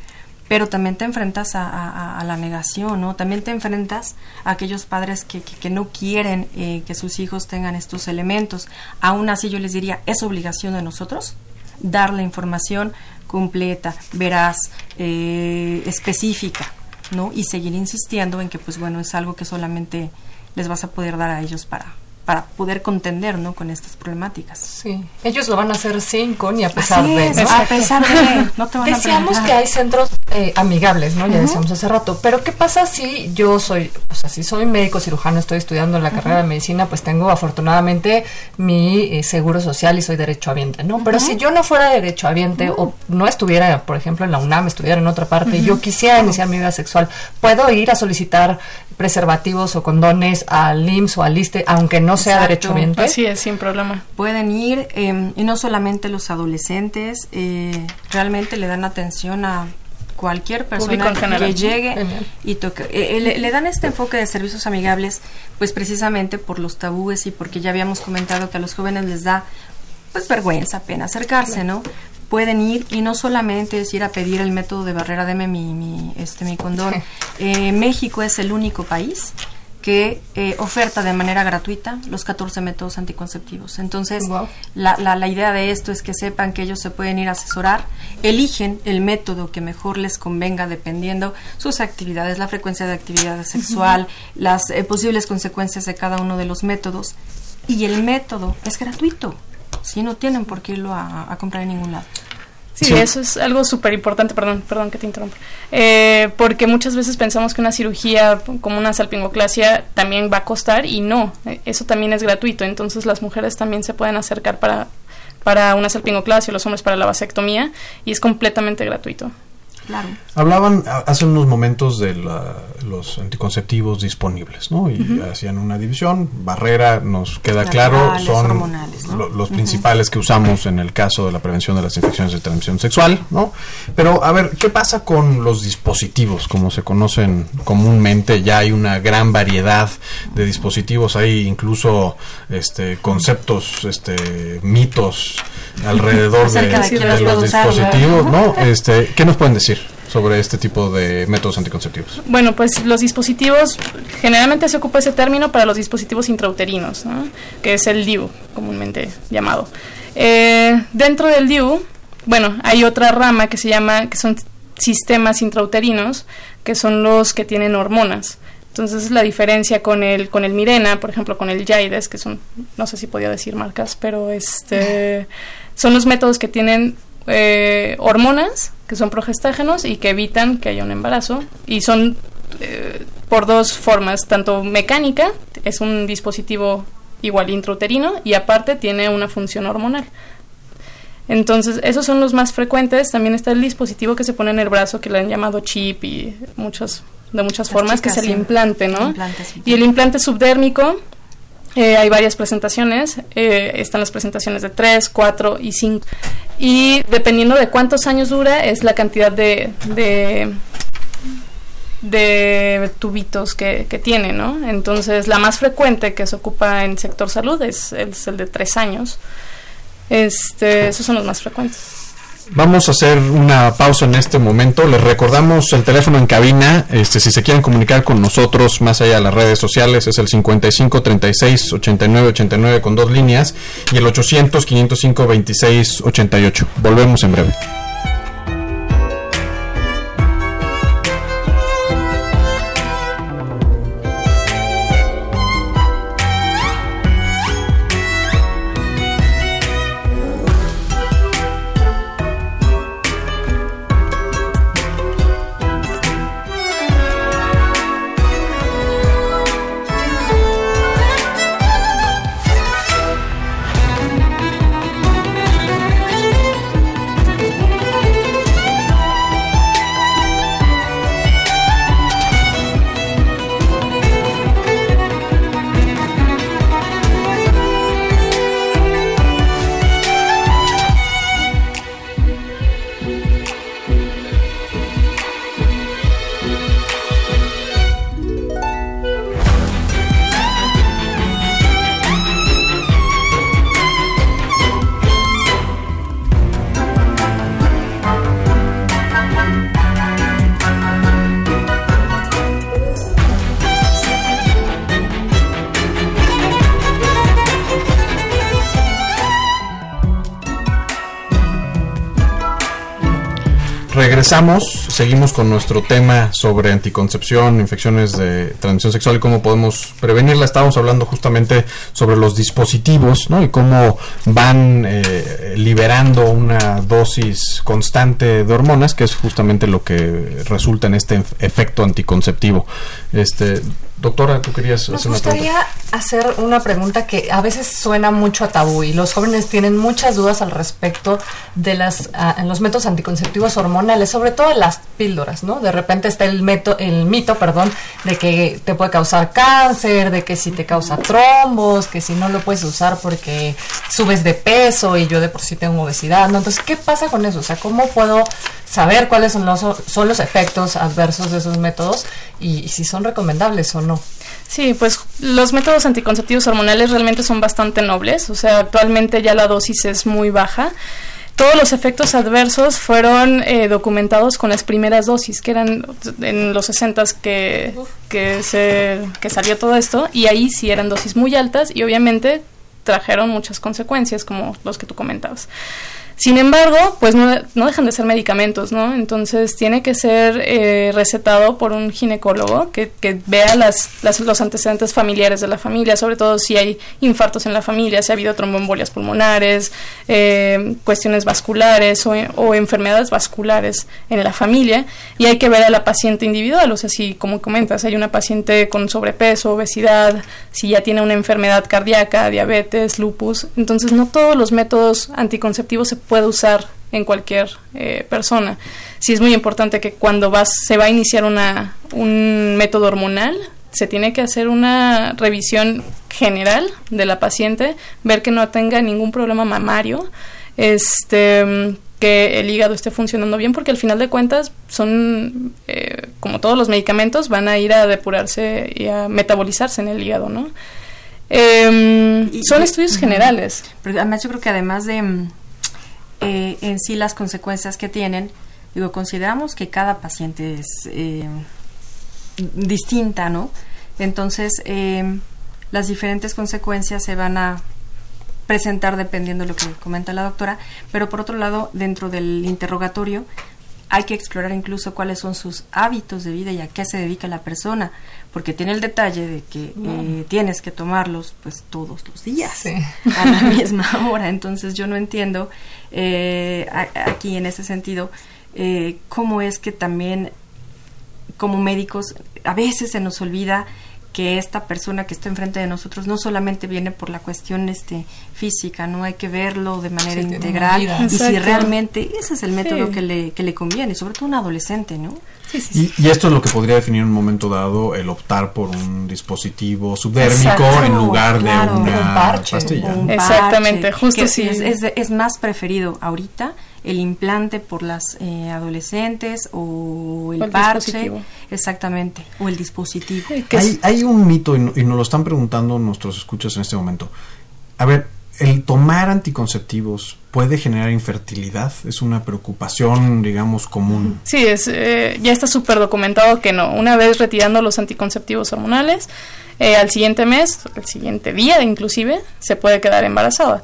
pero también te enfrentas a, la negación, ¿no? También te enfrentas a aquellos padres que, que, no quieren eh, que sus hijos tengan estos elementos. Aún así yo les diría, es obligación de nosotros dar la información completa, veraz, eh, específica, ¿no? Y seguir insistiendo en que, pues bueno, es algo que solamente les vas a poder dar a ellos para, para poder contender ¿no? con estas problemáticas. Sí, ellos lo van a hacer sin con y a pesar de. A pesar de. No te van Decíamos que hay centros eh, amigables, ¿no? Ya decíamos hace rato. Pero ¿qué pasa si yo soy, o sea, si soy médico cirujano, estoy estudiando la carrera de medicina, pues tengo afortunadamente mi eh, seguro social y soy derechohabiente, ¿no? Pero si yo no fuera derechohabiente o no estuviera, por ejemplo, en la UNAM, estuviera en otra parte, y yo quisiera iniciar mi vida sexual, ¿puedo ir a solicitar preservativos o condones al IMSS o al ISTE, aunque no sea derechohabiente? Así es, sin problema. Pueden ir, em, y no solamente los adolescentes, eh, realmente le dan atención a cualquier persona que llegue y toque. Eh, eh, le, dan este enfoque de servicios amigables, pues precisamente por los tabúes y porque ya habíamos comentado que a los jóvenes les da pues vergüenza, pena acercarse, ¿no? pueden ir y no solamente es ir a pedir el método de barrera, deme mi, mi, este, mi condón. Eh, México es el único país que eh, oferta de manera gratuita los 14 métodos anticonceptivos. Entonces, la, la, la, idea de esto es que sepan que ellos se pueden ir a asesorar, eligen el método que mejor les convenga dependiendo sus actividades, la frecuencia de actividad sexual, las eh, posibles consecuencias de cada uno de los métodos. Y el método es gratuito. Si no tienen por qué irlo a, comprar en ningún lado. Sí, eso es algo súper importante, perdón, perdón que te interrumpa. Eh, porque muchas veces pensamos que una cirugía como una salpingoclasia también va a costar y no, eso también es gratuito, entonces las mujeres también se pueden acercar para, para una salpingoclasia, los hombres para la vasectomía y es completamente gratuito. Hablaban hace unos momentos de los anticonceptivos disponibles, ¿no? Y hacían una división. Barrera, nos queda claro, son los principales que usamos en el caso de la prevención de las infecciones de transmisión sexual, ¿no? Pero, a ver, ¿qué pasa con los dispositivos, como se conocen comúnmente? Ya hay una gran variedad de dispositivos, hay incluso este, conceptos, este, mitos alrededor de, los dispositivos, ¿no? Este, ¿Qué nos pueden decir? sobre este tipo de métodos anticonceptivos? Bueno, pues los dispositivos, generalmente se ocupa ese término para los dispositivos intrauterinos, que es el DIU, comúnmente llamado. Eh, dentro del DIU, bueno, hay otra rama que se llama, que son sistemas intrauterinos, que son los que tienen hormonas. Entonces la diferencia con el con el Mirena, por ejemplo, con el Jaides, que son no sé si podía decir marcas, pero este son los métodos que tienen eh, hormonas que son progestágenos y que evitan que haya un embarazo y son eh, por dos formas, tanto mecánica, es un dispositivo igual intrauterino y aparte tiene una función hormonal. Entonces, esos son los más frecuentes. También está el dispositivo que se pone en el brazo, que le han llamado chip y muchas, de muchas formas, que es el implante, ¿no? y el implante subdérmico eh, hay varias presentaciones, eh, están las presentaciones de 3, 4 y 5. Y dependiendo de cuántos años dura, es la cantidad de, de, tubitos que, tiene, ¿no? Entonces, la más frecuente que se ocupa en el sector salud es, el de 3 años. Este, esos son los más frecuentes. Vamos a hacer una pausa en este momento. Les recordamos el teléfono en cabina. Este, si se quieren comunicar con nosotros más allá de las redes sociales, es el 55 36 89 89 con dos líneas y el 800 505 26 88. Volvemos en breve. Regresamos, seguimos con nuestro tema sobre anticoncepción, infecciones de transmisión sexual y cómo podemos prevenirla. Estábamos hablando justamente sobre los dispositivos ¿no? y cómo van eh, liberando una dosis constante de hormonas, que es justamente lo que resulta en este efecto anticonceptivo. Este, Doctora, tú querías hacer una pregunta. Hacer una pregunta que a veces suena mucho a tabú y los jóvenes tienen muchas dudas al respecto de las uh, los métodos anticonceptivos hormonales, sobre todo las píldoras, ¿no? De repente está el meto, el mito, perdón, de que te puede causar cáncer, de que si te causa trombos, que si no lo puedes usar porque subes de peso y yo de por sí tengo obesidad, ¿no? Entonces, ¿qué pasa con eso? O sea, ¿cómo puedo saber cuáles son los, son los efectos adversos de esos métodos y, si son recomendables o no. Sí, pues los métodos anticonceptivos hormonales realmente son bastante nobles, o sea, actualmente ya la dosis es muy baja. Todos los efectos adversos fueron eh, documentados con las primeras dosis, que eran en los 60 que, que, se, que salió todo esto, y ahí sí eran dosis muy altas y obviamente trajeron muchas consecuencias, como los que tú comentabas. Sin embargo, pues no, no, dejan de ser medicamentos, ¿no? Entonces tiene que ser eh, recetado por un ginecólogo que, que vea las, las, los antecedentes familiares de la familia, sobre todo si hay infartos en la familia, si ha habido tromboembolias pulmonares, eh, cuestiones vasculares o, o, enfermedades vasculares en la familia, y hay que ver a la paciente individual, o sea, si, como comentas, hay una paciente con sobrepeso, obesidad, si ya tiene una enfermedad cardíaca, diabetes, lupus, entonces no todos los métodos anticonceptivos se puede usar en cualquier eh, persona. Sí es muy importante que cuando vas, se va a iniciar una, un método hormonal, se tiene que hacer una revisión general de la paciente, ver que no tenga ningún problema mamario, este que el hígado esté funcionando bien, porque al final de cuentas son, eh, como todos los medicamentos, van a ir a depurarse y a metabolizarse en el hígado, ¿no? Em, son estudios generales. Pero además yo creo que además de mm, eh, en sí las consecuencias que tienen, digo, consideramos que cada paciente es eh, distinta, ¿no? Entonces, eh, las diferentes consecuencias se van a presentar dependiendo de lo que comenta la doctora, pero por otro lado, dentro del interrogatorio, hay que explorar incluso cuáles son sus hábitos de vida y a qué se dedica la persona, porque tiene el detalle de que eh, tienes que tomarlos pues todos los días a la misma hora. Entonces yo no entiendo eh, aquí en ese sentido eh, cómo es que también como médicos a veces se nos olvida que esta persona que está enfrente de nosotros no solamente viene por la cuestión este física, no hay que verlo de manera integral y si realmente ese es el método que, le, que le conviene, sobre todo un adolescente, ¿no? Y, y, esto es lo que podría definir en un momento dado el optar por un dispositivo subdérmico en lugar de una pastilla. Exactamente, justo sí. Es, es, más preferido ahorita el implante por las eh, adolescentes o el, parche. Exactamente, o el dispositivo. Hay, hay, un mito y, y nos lo están preguntando nuestros escuchas en este momento. A ver, ¿El tomar anticonceptivos puede generar infertilidad? ¿Es una preocupación, digamos, común? Sí, es, eh, ya está súper documentado que no. Una vez retirando los anticonceptivos hormonales, eh, al siguiente mes, al siguiente día inclusive, se puede quedar embarazada.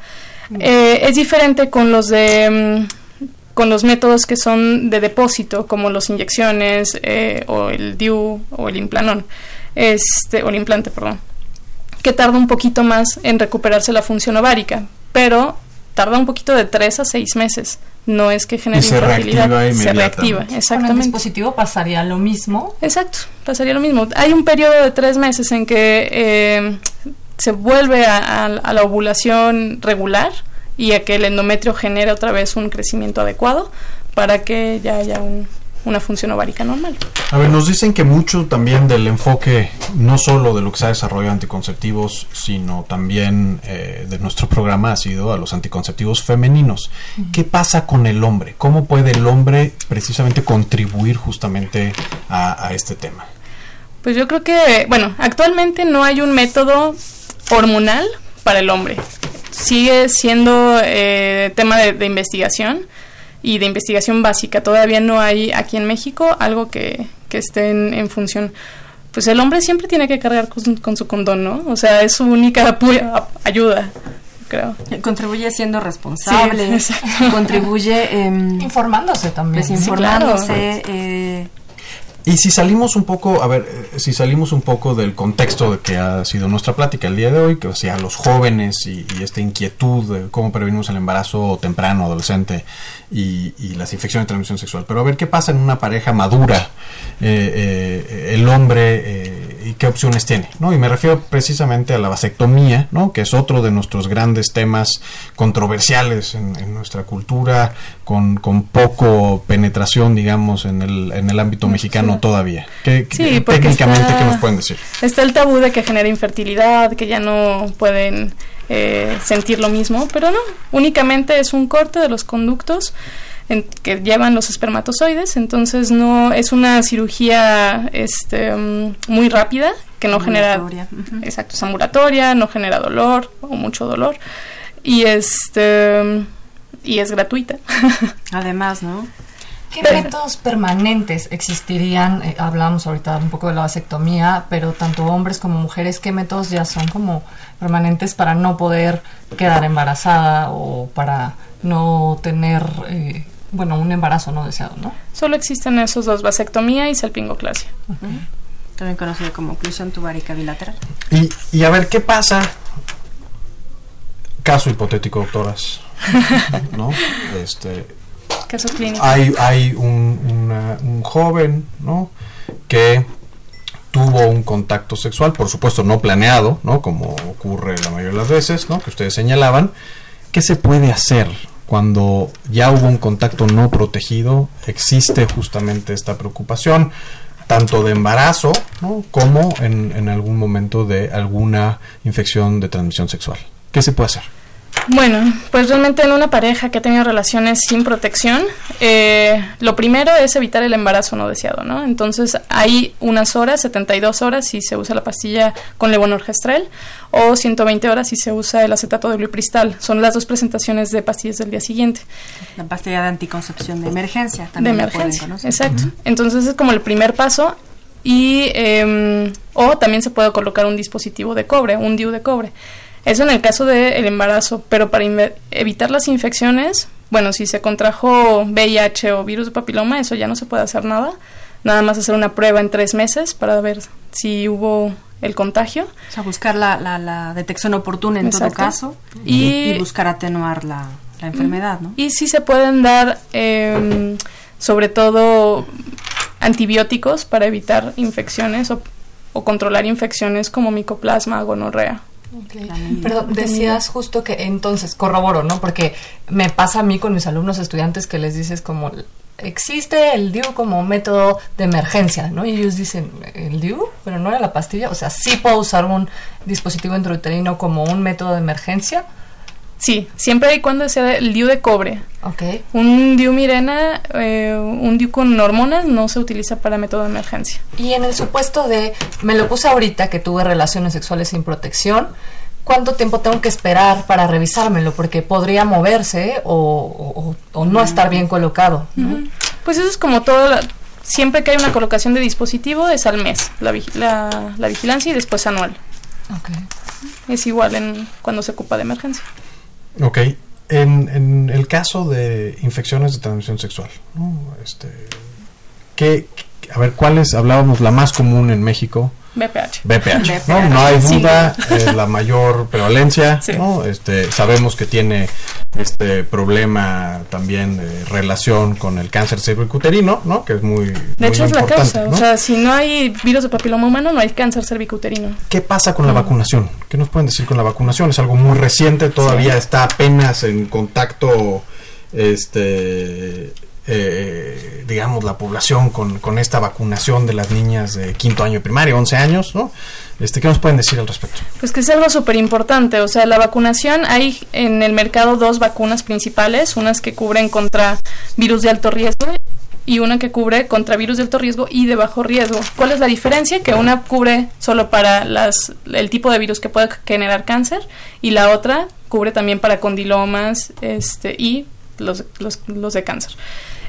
Eh, es diferente con los de... Mm, con los métodos que son de depósito, como las inyecciones o el DIU o el implanón, este, o el implante, perdón que tarda un poquito más en recuperarse la función ovárica, pero tarda un poquito de tres a seis meses. No es que genere se infertilidad, se reactiva, exactamente. Con el dispositivo pasaría lo mismo. Exacto, pasaría lo mismo. Hay un periodo de tres meses en que eh, se vuelve a, a, la ovulación regular y a que el endometrio genere otra vez un crecimiento adecuado para que ya haya un, una función ovárica normal. A ver, nos dicen que mucho también del enfoque, no solo de lo que se ha desarrollado anticonceptivos, sino también eh, de nuestro programa ha sido a los anticonceptivos femeninos. ¿Qué pasa con el hombre? ¿Cómo puede el hombre precisamente contribuir justamente a, este tema? Pues yo creo que, bueno, actualmente no hay un método hormonal para el hombre. Sigue siendo eh, tema de investigación y de investigación básica. Todavía no hay aquí en México algo que, que esté en, función. Pues el hombre siempre tiene que cargar con, su condón, ¿no? O sea, es su única ayuda. Creo. Contribuye siendo responsable, contribuye em, informándose también. Desinformándose, eh, y si salimos un poco, a ver, eh, si salimos un poco del contexto de que ha sido nuestra plática el día de hoy, que o sea, los jóvenes y, esta inquietud de cómo prevenimos el embarazo temprano, adolescente y, y, las infecciones de transmisión sexual. Pero a ver qué pasa en una pareja madura, eh, eh, el hombre y qué opciones tiene, ¿no? Y me refiero precisamente a la vasectomía, ¿no? Que es otro de nuestros grandes temas controversiales en, nuestra cultura, con, con, poco penetración, digamos, en el, en el ámbito mexicano todavía. ¿Qué, sí, técnicamente, ¿qué nos pueden decir? Está el tabú de que genera infertilidad, que ya no pueden eh, sentir lo mismo, pero no, únicamente es un corte de los conductos que llevan los espermatozoides, entonces no es una cirugía este, mm, muy rápida que no genera exacto, es ambulatoria, no genera dolor o mucho dolor y este y es gratuita. Además, ¿no? ¿Qué métodos permanentes existirían? Eh, hablamos ahorita un poco de la vasectomía, pero tanto hombres como mujeres, ¿qué métodos ya son como permanentes para no poder quedar embarazada o para no tener eh, bueno, un embarazo no deseado, ¿no? Solo existen esos dos, vasectomía y salpingoclasia. También conocido como oclusión tubaриca bilateral. Y, y a ver, ¿qué pasa? Caso hipotético, doctoras. ¿No? Este, Caso clínico. Hay, hay un, un joven, ¿no? Que tuvo un contacto sexual, por supuesto no planeado, ¿no? Como ocurre la mayoría de las veces, ¿no? Que ustedes señalaban. ¿Qué se puede hacer? Cuando ya hubo un contacto no protegido, existe justamente esta preocupación, tanto de embarazo como en, en algún momento de alguna infección de transmisión sexual. ¿Qué se puede hacer? Bueno, pues realmente en una pareja que ha tenido relaciones sin protección, eh, lo primero es evitar el embarazo no deseado, ¿no? Entonces hay unas horas, 72 horas si se usa la pastilla con levonorgestrel o 120 horas si se usa el acetato de glipristal. Son las dos presentaciones de pastillas del día siguiente. La pastilla de anticoncepción de emergencia también. De emergencia, exacto. Entonces es como el primer paso y em, o también se puede colocar un dispositivo de cobre, un DIU de cobre. Eso en el caso del embarazo, pero para evitar las infecciones, bueno, si se contrajo VIH o virus de papiloma, eso ya no se puede hacer nada. Nada más hacer una prueba en tres meses para ver si hubo el contagio. O sea, buscar la, la, detección oportuna en todo caso y, buscar atenuar la, enfermedad, ¿no? Y si se pueden dar, em, sobre todo, antibióticos para evitar infecciones o, o controlar infecciones como micoplasma, gonorrea. Pero decías justo que entonces corroboro, ¿no? Porque me pasa a mí con mis alumnos estudiantes que les dices como existe el DIU como método de emergencia, ¿no? Y ellos dicen, ¿el DIU? Pero no era la pastilla. O sea, sí puedo usar un dispositivo intrauterino como un método de emergencia. Sí, siempre y cuando sea el DIU de cobre. Okay. Un DIU Mirena, eh, un DIU con hormonas no se utiliza para método de emergencia. Y en el supuesto de, me lo puse ahorita que tuve relaciones sexuales sin protección, ¿cuánto tiempo tengo que esperar para revisármelo? Porque podría moverse o, no estar bien colocado. Pues eso es como todo, siempre que hay una colocación de dispositivo es al mes, la, la, vigilancia y después anual. Es igual en cuando se ocupa de emergencia. Ok. En, en el caso de infecciones de transmisión sexual, este, ¿qué, a ver, ¿cuál es, hablábamos, la más común en México? BPH. BPH. ¿no? no hay duda, es la mayor prevalencia. ¿no? Este, sabemos que tiene este problema también de relación con el cáncer cervicuterino, ¿no? que es muy. De hecho, es la causa. O sea, si no hay virus de papiloma humano, no hay cáncer cervicuterino. ¿Qué pasa con la mm. vacunación? ¿Qué nos pueden decir con la vacunación? Es algo muy reciente, todavía está apenas en contacto este eh, digamos, la población con, con, esta vacunación de las niñas de quinto año de primaria, 11 años, ¿no? Este, ¿Qué nos pueden decir al respecto? Pues que es algo súper importante, o sea, la vacunación, hay en el mercado dos vacunas principales, unas que cubren contra virus de alto riesgo y una que cubre contra virus de alto riesgo y de bajo riesgo. ¿Cuál es la diferencia? Que una cubre solo para las, el tipo de virus que puede generar cáncer y la otra cubre también para condilomas este, y los, los, los de cáncer.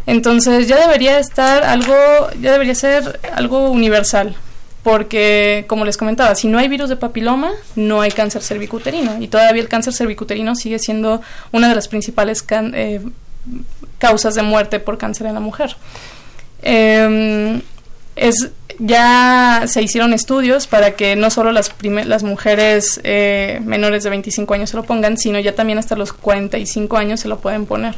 Entonces ya debería estar algo, ya debería ser algo universal, porque como les comentaba, si no hay virus de papiloma, no hay cáncer cervicuterino y todavía el cáncer cervicuterino sigue siendo una de las principales eh, causas de muerte por cáncer en la mujer. Em, es ya se hicieron estudios para que no solo las, las mujeres eh, menores de 25 años se lo pongan, sino ya también hasta los 45 años se lo pueden poner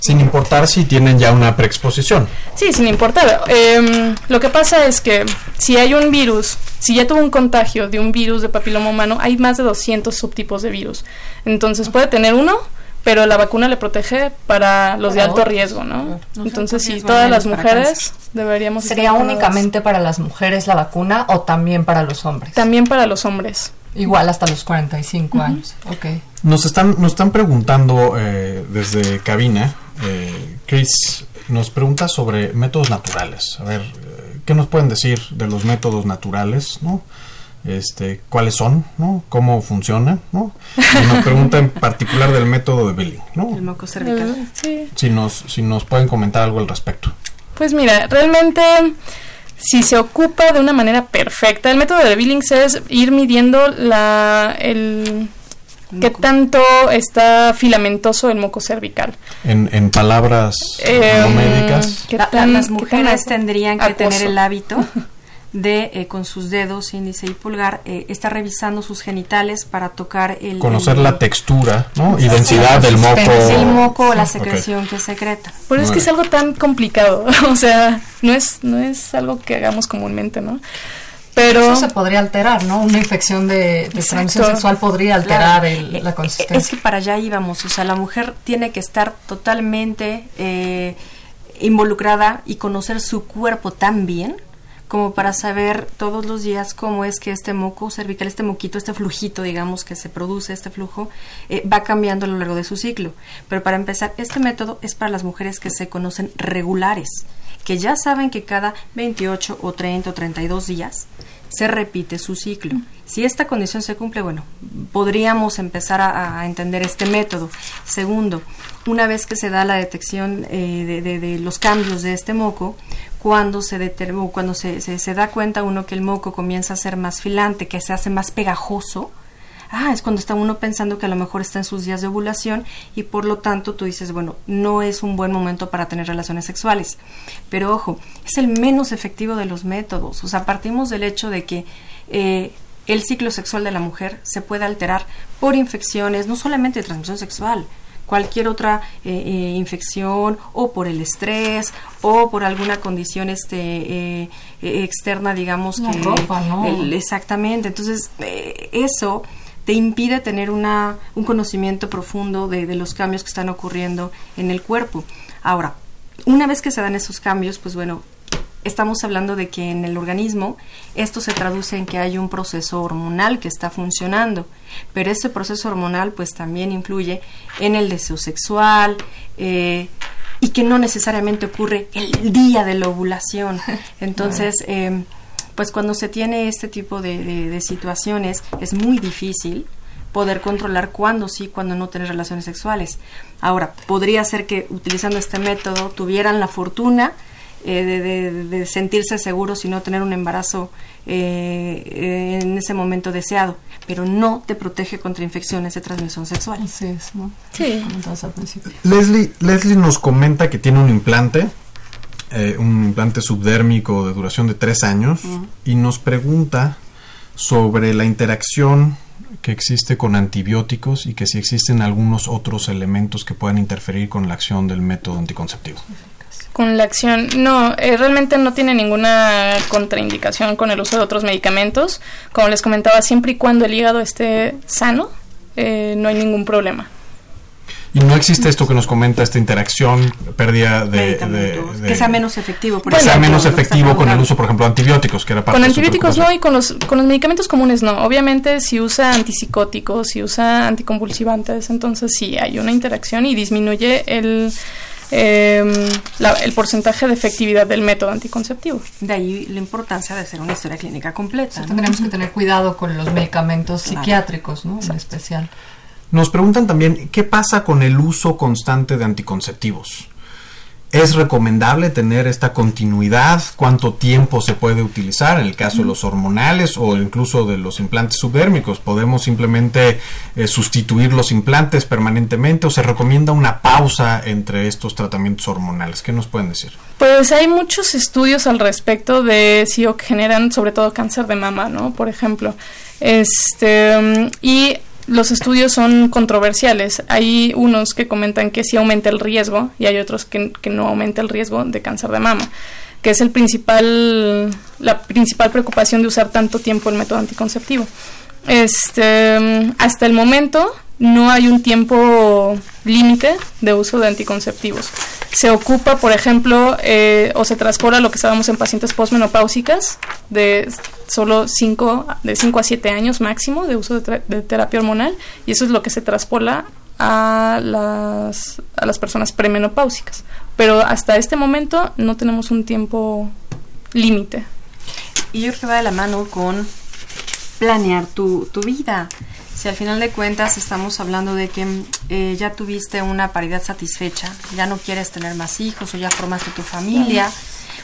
sin importar si tienen ya una preexposición. Sí, sin importar. Em, lo que pasa es que si hay un virus, si ya tuvo un contagio de un virus de papiloma humano, hay más de 200 subtipos de virus. Entonces puede tener uno, pero la vacuna le protege para los de alto riesgo, ¿no? Entonces, sí, todas las mujeres deberíamos... ¿Sería únicamente para las mujeres la vacuna o también para los hombres? También para los hombres. Igual hasta los 45 años. Ok. Nos están, nos están preguntando eh, desde cabina, eh, Chris nos pregunta sobre métodos naturales. A ver, eh, ¿qué nos pueden decir de los métodos naturales? ¿no? Este, ¿Cuáles son? ¿no? ¿Cómo funciona? ¿no? Y nos pregunta en particular del método de Billing. ¿no? El moco cervical. sí. Si nos, si nos pueden comentar algo al respecto. Pues mira, realmente si se ocupa de una manera perfecta. El método de Billings es ir midiendo la, el, qué tanto está filamentoso el moco cervical. En, en palabras eh, médicas. las mujeres tendrían que tener el hábito de eh, con sus dedos índice y pulgar eh, está revisando sus genitales para tocar el conocer la textura ¿no? y densidad del moco. el moco o la secreción que secreta. Pero es que es algo tan complicado. O sea no es no es algo que hagamos comúnmente no pero eso se podría alterar, ¿no? Una infección de, transmisión sexual podría alterar el, la consistencia. Es que para allá íbamos, o sea, la mujer tiene que estar totalmente eh, involucrada y conocer su cuerpo tan bien como para saber todos los días cómo es que este moco cervical, este moquito, este flujito, digamos, que se produce, este flujo, eh, va cambiando a lo largo de su ciclo. Pero para empezar, este método es para las mujeres que se conocen regulares, que ya saben que cada 28 o 30 o 32 días se repite su ciclo. Si esta condición se cumple, bueno, podríamos empezar a, entender este método. Segundo, una vez que se da la detección eh, de, los cambios de este moco, cuando se cuando se, se, da cuenta uno que el moco comienza a ser más filante, que se hace más pegajoso, ah, es cuando está uno pensando que a lo mejor está en sus días de ovulación y por lo tanto tú dices, bueno, no es un buen momento para tener relaciones sexuales. Pero ojo, es el menos efectivo de los métodos. O sea, partimos del hecho de que eh, el ciclo sexual de la mujer se puede alterar por infecciones, no solamente de transmisión sexual, cualquier otra eh, eh, infección o por el estrés o por alguna condición este eh, externa digamos que exactamente entonces eso te impide tener una, un conocimiento profundo de, de los cambios que están ocurriendo en el cuerpo ahora una vez que se dan esos cambios pues bueno estamos hablando de que en el organismo esto se traduce en que hay un proceso hormonal que está funcionando, pero ese proceso hormonal pues también influye en el deseo sexual eh, y que no necesariamente ocurre el día de la ovulación. Entonces, eh, pues cuando se tiene este tipo de, situaciones es muy difícil poder controlar cuándo sí, cuándo no tener relaciones sexuales. Ahora, podría ser que utilizando este método tuvieran la fortuna eh, de, sentirse seguros y no tener un embarazo eh, en ese momento deseado, pero no te protege contra infecciones de transmisión sexual. Así es, ¿no? Sí. Leslie, Leslie nos comenta que tiene un implante, eh, un implante subdérmico de duración de tres años, y nos pregunta sobre la interacción que existe con antibióticos y que si existen algunos otros elementos que puedan interferir con la acción del método anticonceptivo con la acción. No, eh, realmente no tiene ninguna contraindicación con el uso de otros medicamentos. Como les comentaba, siempre y cuando el hígado esté sano, eh, no hay ningún problema. Y no existe esto que nos comenta, esta interacción, pérdida de... que sea menos efectivo. Por que sea menos efectivo con el uso, por ejemplo, de antibióticos, que era parte Con antibióticos no, y con los, con los medicamentos comunes no. Obviamente, si usa antipsicóticos, si usa anticonvulsivantes, entonces sí hay una interacción y disminuye el Em, el porcentaje de efectividad del método anticonceptivo. De ahí la importancia de hacer una historia clínica completa. Tendríamos que tener cuidado con los medicamentos psiquiátricos, ¿no? En especial. Nos preguntan también, ¿qué pasa con el uso constante de anticonceptivos? ¿Es recomendable tener esta continuidad? ¿Cuánto tiempo se puede utilizar en el caso de los hormonales o incluso de los implantes subdérmicos? ¿Podemos simplemente eh, sustituir los implantes permanentemente o se recomienda una pausa entre estos tratamientos hormonales? ¿Qué nos pueden decir? Pues hay muchos estudios al respecto de si generan sobre todo cáncer de mama, ¿no? Por ejemplo. Este, y los estudios son controversiales. Hay unos que comentan que sí aumenta el riesgo y hay otros que, no aumenta el riesgo de cáncer de mama, que es el principal, la principal preocupación de usar tanto tiempo el método anticonceptivo. Este, hasta el momento no hay un tiempo límite de uso de anticonceptivos. Se ocupa, por ejemplo, eh, o se transporta lo que estábamos en pacientes postmenopáusicas de solo 5 de 5 a 7 años máximo de uso de, terapia hormonal y eso es lo que se traspola a las, a las personas premenopáusicas. Pero hasta este momento no tenemos un tiempo límite. Y yo creo que va de la mano con planear tu, tu vida. Si al final de cuentas estamos hablando de que eh, ya tuviste una paridad satisfecha, ya no quieres tener más hijos o ya formaste tu familia,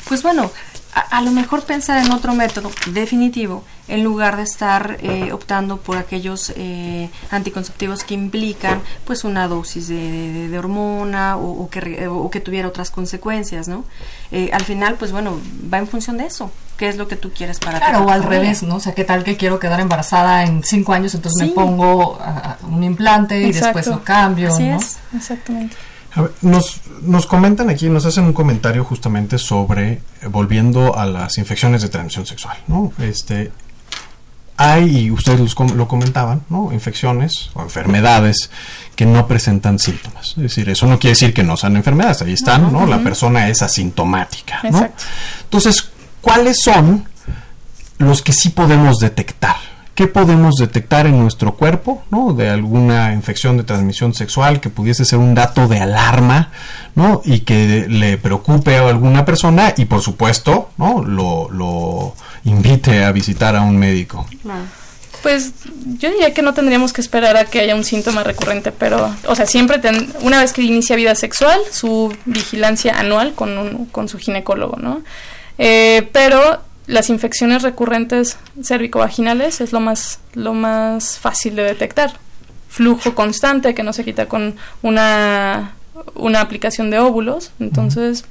pues bueno, a, lo mejor pensar en otro método definitivo en lugar de estar eh, optando por aquellos eh, anticonceptivos que implican pues una dosis de, hormona o, que, o, que, tuviera otras consecuencias, ¿no? Eh, al final, pues bueno, va en función de eso. ¿Qué es lo que tú quieres para Claro, o al revés, ¿no? O sea, ¿qué tal que quiero quedar embarazada en cinco años, entonces me pongo un implante y después lo cambio, Así es, exactamente nos, nos comentan aquí, nos hacen un comentario justamente sobre, eh, volviendo a las infecciones de transmisión sexual, ¿no? Este, hay, y ustedes lo comentaban, ¿no? Infecciones o enfermedades que no presentan síntomas. Es decir, eso no quiere decir que no sean enfermedades, ahí están, ¿no? La persona es asintomática, ¿no? Entonces, ¿cuáles son los que sí podemos detectar? ¿Qué podemos detectar en nuestro cuerpo, ¿no? De alguna infección de transmisión sexual que pudiese ser un dato de alarma, ¿no? Y que le preocupe a alguna persona y, por supuesto, ¿no? Lo, invite a visitar a un médico. Pues yo diría que no tendríamos que esperar a que haya un síntoma recurrente, pero, o sea, siempre, una vez que inicia vida sexual, su vigilancia anual con, con su ginecólogo, ¿no? Eh, pero las infecciones recurrentes cervicovaginales es lo más, lo más fácil de detectar. Flujo constante que no se quita con una, una aplicación de óvulos, entonces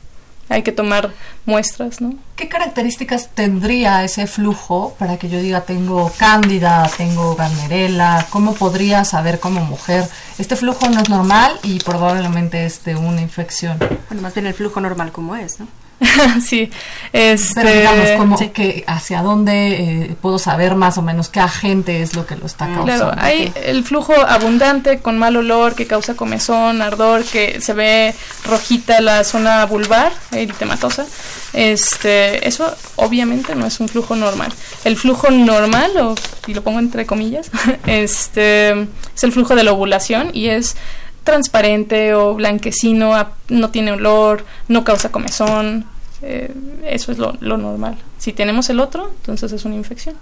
hay que tomar muestras, ¿no? ¿Qué características tendría ese flujo para que yo diga tengo cándida, tengo garnerela? ¿Cómo podría saber como mujer? Este flujo no es normal y probablemente es de una infección. Bueno, más bien el flujo normal como es, ¿no? sí, este, Pero digamos, como que hacia dónde eh, puedo saber más o menos qué agente es lo que lo está causando. Claro, hay el flujo abundante con mal olor que causa comezón, ardor, que se ve rojita la zona vulvar, eritematosa. Este, eso obviamente no es un flujo normal. El flujo normal, o si lo pongo entre comillas, este, es el flujo de la ovulación y es transparente o blanquecino, no tiene olor, no causa comezón. Eh, eso es lo, normal. Si tenemos el otro, entonces es una infección.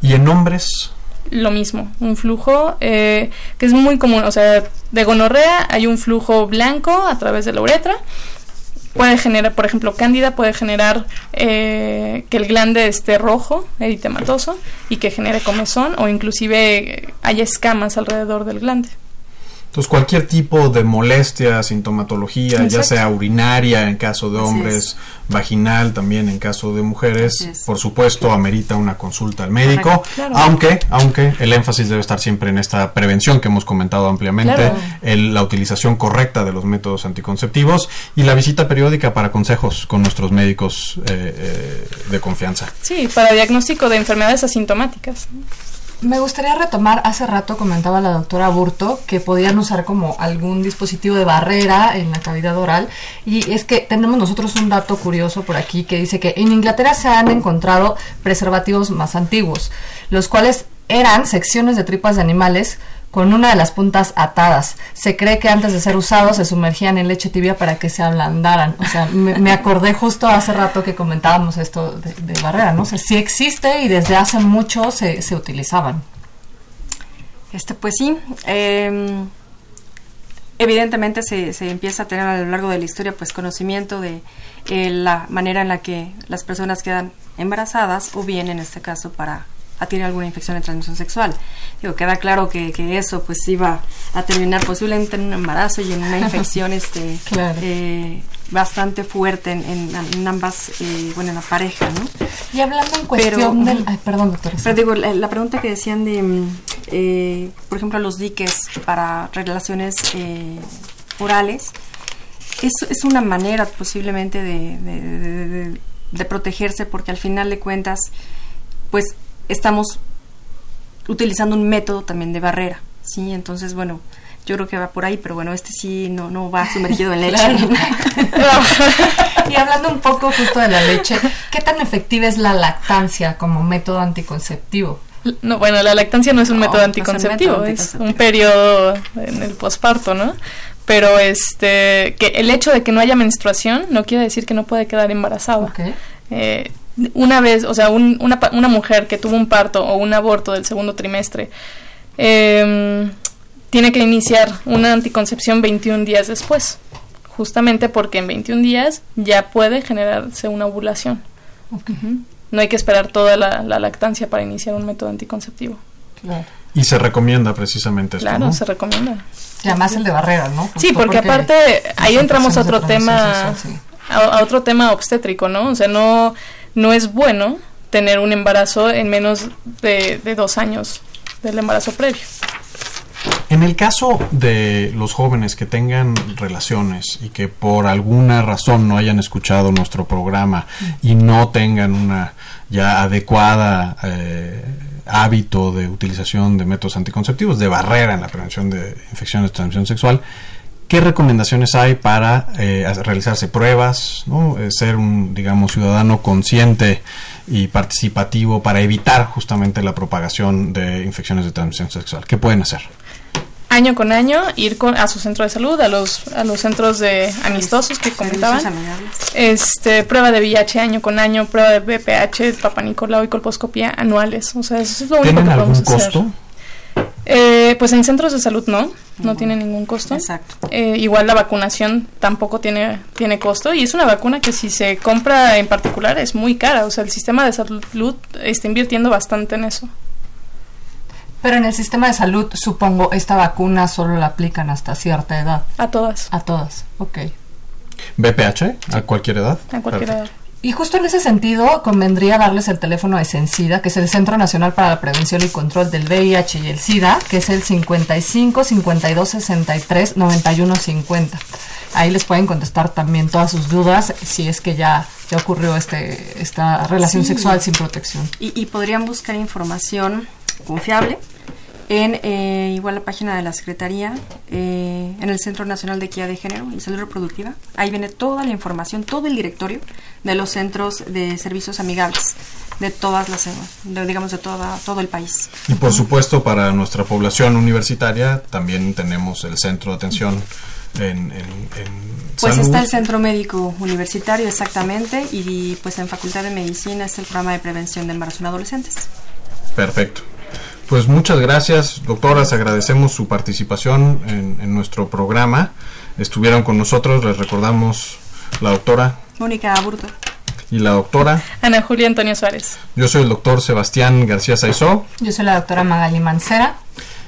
¿Y en hombres? lo mismo, un flujo eh, que es muy común, o sea, de gonorrea hay un flujo blanco a través de la uretra, puede generar, por ejemplo, cándida puede generar eh, que el glande esté rojo, eritematoso, y que genere comezón o inclusive haya escamas alrededor del glande. Entonces, cualquier tipo de molestia, sintomatología, ya sea urinaria en caso de hombres, vaginal también en caso de mujeres, por supuesto, amerita una consulta al médico, aunque aunque el énfasis debe estar siempre en esta prevención que hemos comentado ampliamente, la utilización correcta de los métodos anticonceptivos y la visita periódica para consejos con nuestros médicos eh, eh, de confianza. Sí, para diagnóstico de enfermedades asintomáticas. Me gustaría retomar, hace rato comentaba la doctora Burto que podían usar como algún dispositivo de barrera en la cavidad oral. Y es que tenemos nosotros un dato curioso por aquí que dice que en Inglaterra se han encontrado preservativos más antiguos, los cuales eran secciones de tripas de animales con una de las puntas atadas. Se cree que antes de ser usados se sumergían en leche tibia para que se ablandaran. O sea, me, acordé justo hace rato que comentábamos esto de, barrera, ¿no? O sea, sí existe y desde hace mucho se, se utilizaban. Este, pues sí. Em, evidentemente se, se, empieza a tener a lo largo de la historia pues conocimiento de eh, la manera en la que las personas quedan embarazadas o bien en este caso para a tener alguna infección de transmisión sexual. Digo, queda claro que, que, eso pues iba a terminar posiblemente en un embarazo y en una infección este eh, bastante fuerte en, ambas, eh, bueno, en la pareja, ¿no? Y hablando en cuestión del... Ay, perdón, doctor. Pero digo, la, pregunta que decían de, mm, eh, por ejemplo, los diques para relaciones orales, es, es una manera posiblemente de, de, de protegerse porque al final de cuentas, pues estamos utilizando un método también de barrera, ¿sí? Entonces, bueno, yo creo que va por ahí, pero bueno, este sí no, no va sumergido en leche. y hablando un poco justo de la leche, ¿qué tan efectiva es la lactancia como método anticonceptivo? No, bueno, la lactancia no es un método anticonceptivo, es un periodo en el posparto, ¿no? Pero este, que el hecho de que no haya menstruación no quiere decir que no puede quedar embarazada. Eh, una vez, o sea, una, una, mujer que tuvo un parto o un aborto del segundo trimestre, em, tiene que iniciar una anticoncepción 21 días después, justamente porque en 21 días ya puede generarse una ovulación. No hay que esperar toda la, lactancia para iniciar un método anticonceptivo. Y se recomienda precisamente esto, Claro, se recomienda. Y además el de barrera, ¿no? sí, porque, aparte ahí entramos a otro tema, a, otro tema obstétrico, ¿no? O sea, no no es bueno tener un embarazo en menos de, dos años del embarazo previo. En el caso de los jóvenes que tengan relaciones y que por alguna razón no hayan escuchado nuestro programa y no tengan una ya adecuada eh, hábito de utilización de métodos anticonceptivos, de barrera en la prevención de infecciones de transmisión sexual, ¿Qué recomendaciones hay para eh, realizarse pruebas, ¿no? Eh, ser un, digamos, ciudadano consciente y participativo para evitar justamente la propagación de infecciones de transmisión sexual? ¿Qué pueden hacer? Año con año ir a su centro de salud, a los, a los centros de amistosos que comentaban. Este, prueba de VIH año con año, prueba de BPH, Papa Nicolau y colposcopía anuales. O sea, eso es lo único que podemos algún costo? Eh, pues en centros de salud no, no tiene ningún costo. Exacto. Eh, igual la vacunación tampoco tiene, tiene costo y es una vacuna que si se compra en particular es muy cara, o sea, el sistema de salud está invirtiendo bastante en eso. Pero en el sistema de salud, supongo, esta vacuna solo la aplican hasta cierta edad. A todas. A todas, ok. ¿BPH? ¿A cualquier edad? A cualquier edad. Y justo en ese sentido, convendría darles el teléfono de CENSIDA, que es el Centro Nacional para la Prevención y Control del VIH y el SIDA, que es el 55 52 63 91 50. Ahí les pueden contestar también todas sus dudas si es que ya, ya ocurrió este, esta relación sexual sin protección. Y, y podrían buscar información confiable en eh, igual la página de la Secretaría, eh, en el Centro Nacional de Equidad de Género y Salud Reproductiva. Ahí viene toda la información, todo el directorio de los centros de servicios amigables de todas las, digamos, de toda, todo el país. Y por supuesto, para nuestra población universitaria también tenemos el centro de atención en, pues está el centro médico universitario exactamente y pues en facultad de medicina está el programa de prevención del embarazo en adolescentes perfecto Pues muchas gracias, doctoras. Agradecemos su participación en, en nuestro programa. Estuvieron con nosotros, les recordamos la doctora Mónica Aburto y la doctora Ana Julia Antonio Suárez. Yo soy el doctor Sebastián García Saizó. Yo soy la doctora Magali Mancera.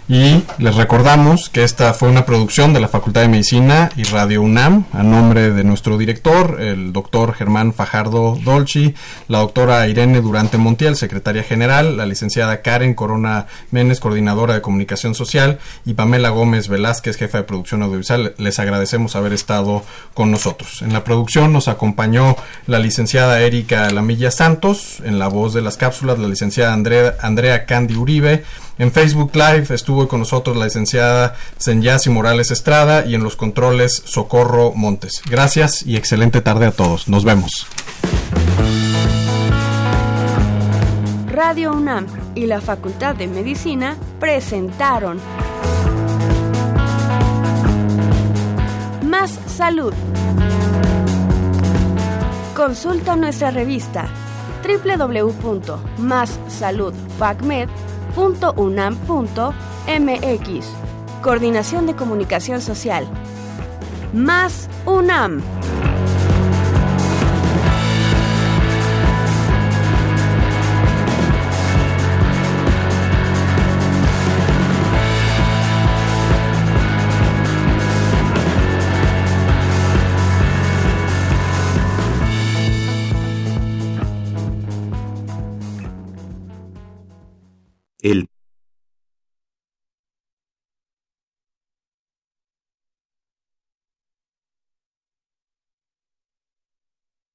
Y les recordamos que esta fue una producción de la Facultad de Medicina y Radio UNAM a nombre de nuestro director, el doctor Germán Fajardo Dolci, la doctora Irene Durante Montiel, secretaria general, la licenciada Karen Corona Menes, coordinadora de comunicación social, y Pamela Gómez Velázquez, jefa de producción audiovisual. Les agradecemos haber estado con nosotros. En la producción nos acompañó la licenciada Erika Lamilla Santos, en la voz de las cápsulas, la licenciada Andrea, Andrea Candy Uribe, en Facebook Live estuvo con nosotros la licenciada Senyasi Morales Estrada y en los controles Socorro Montes. Gracias y excelente tarde a todos. Nos vemos. Radio UNAM y la Facultad de Medicina presentaron Más Salud. Consulta nuestra revista www.massaludfacmed.com unam.mx. Coordinación de Comunicación Social. Más UNAM. El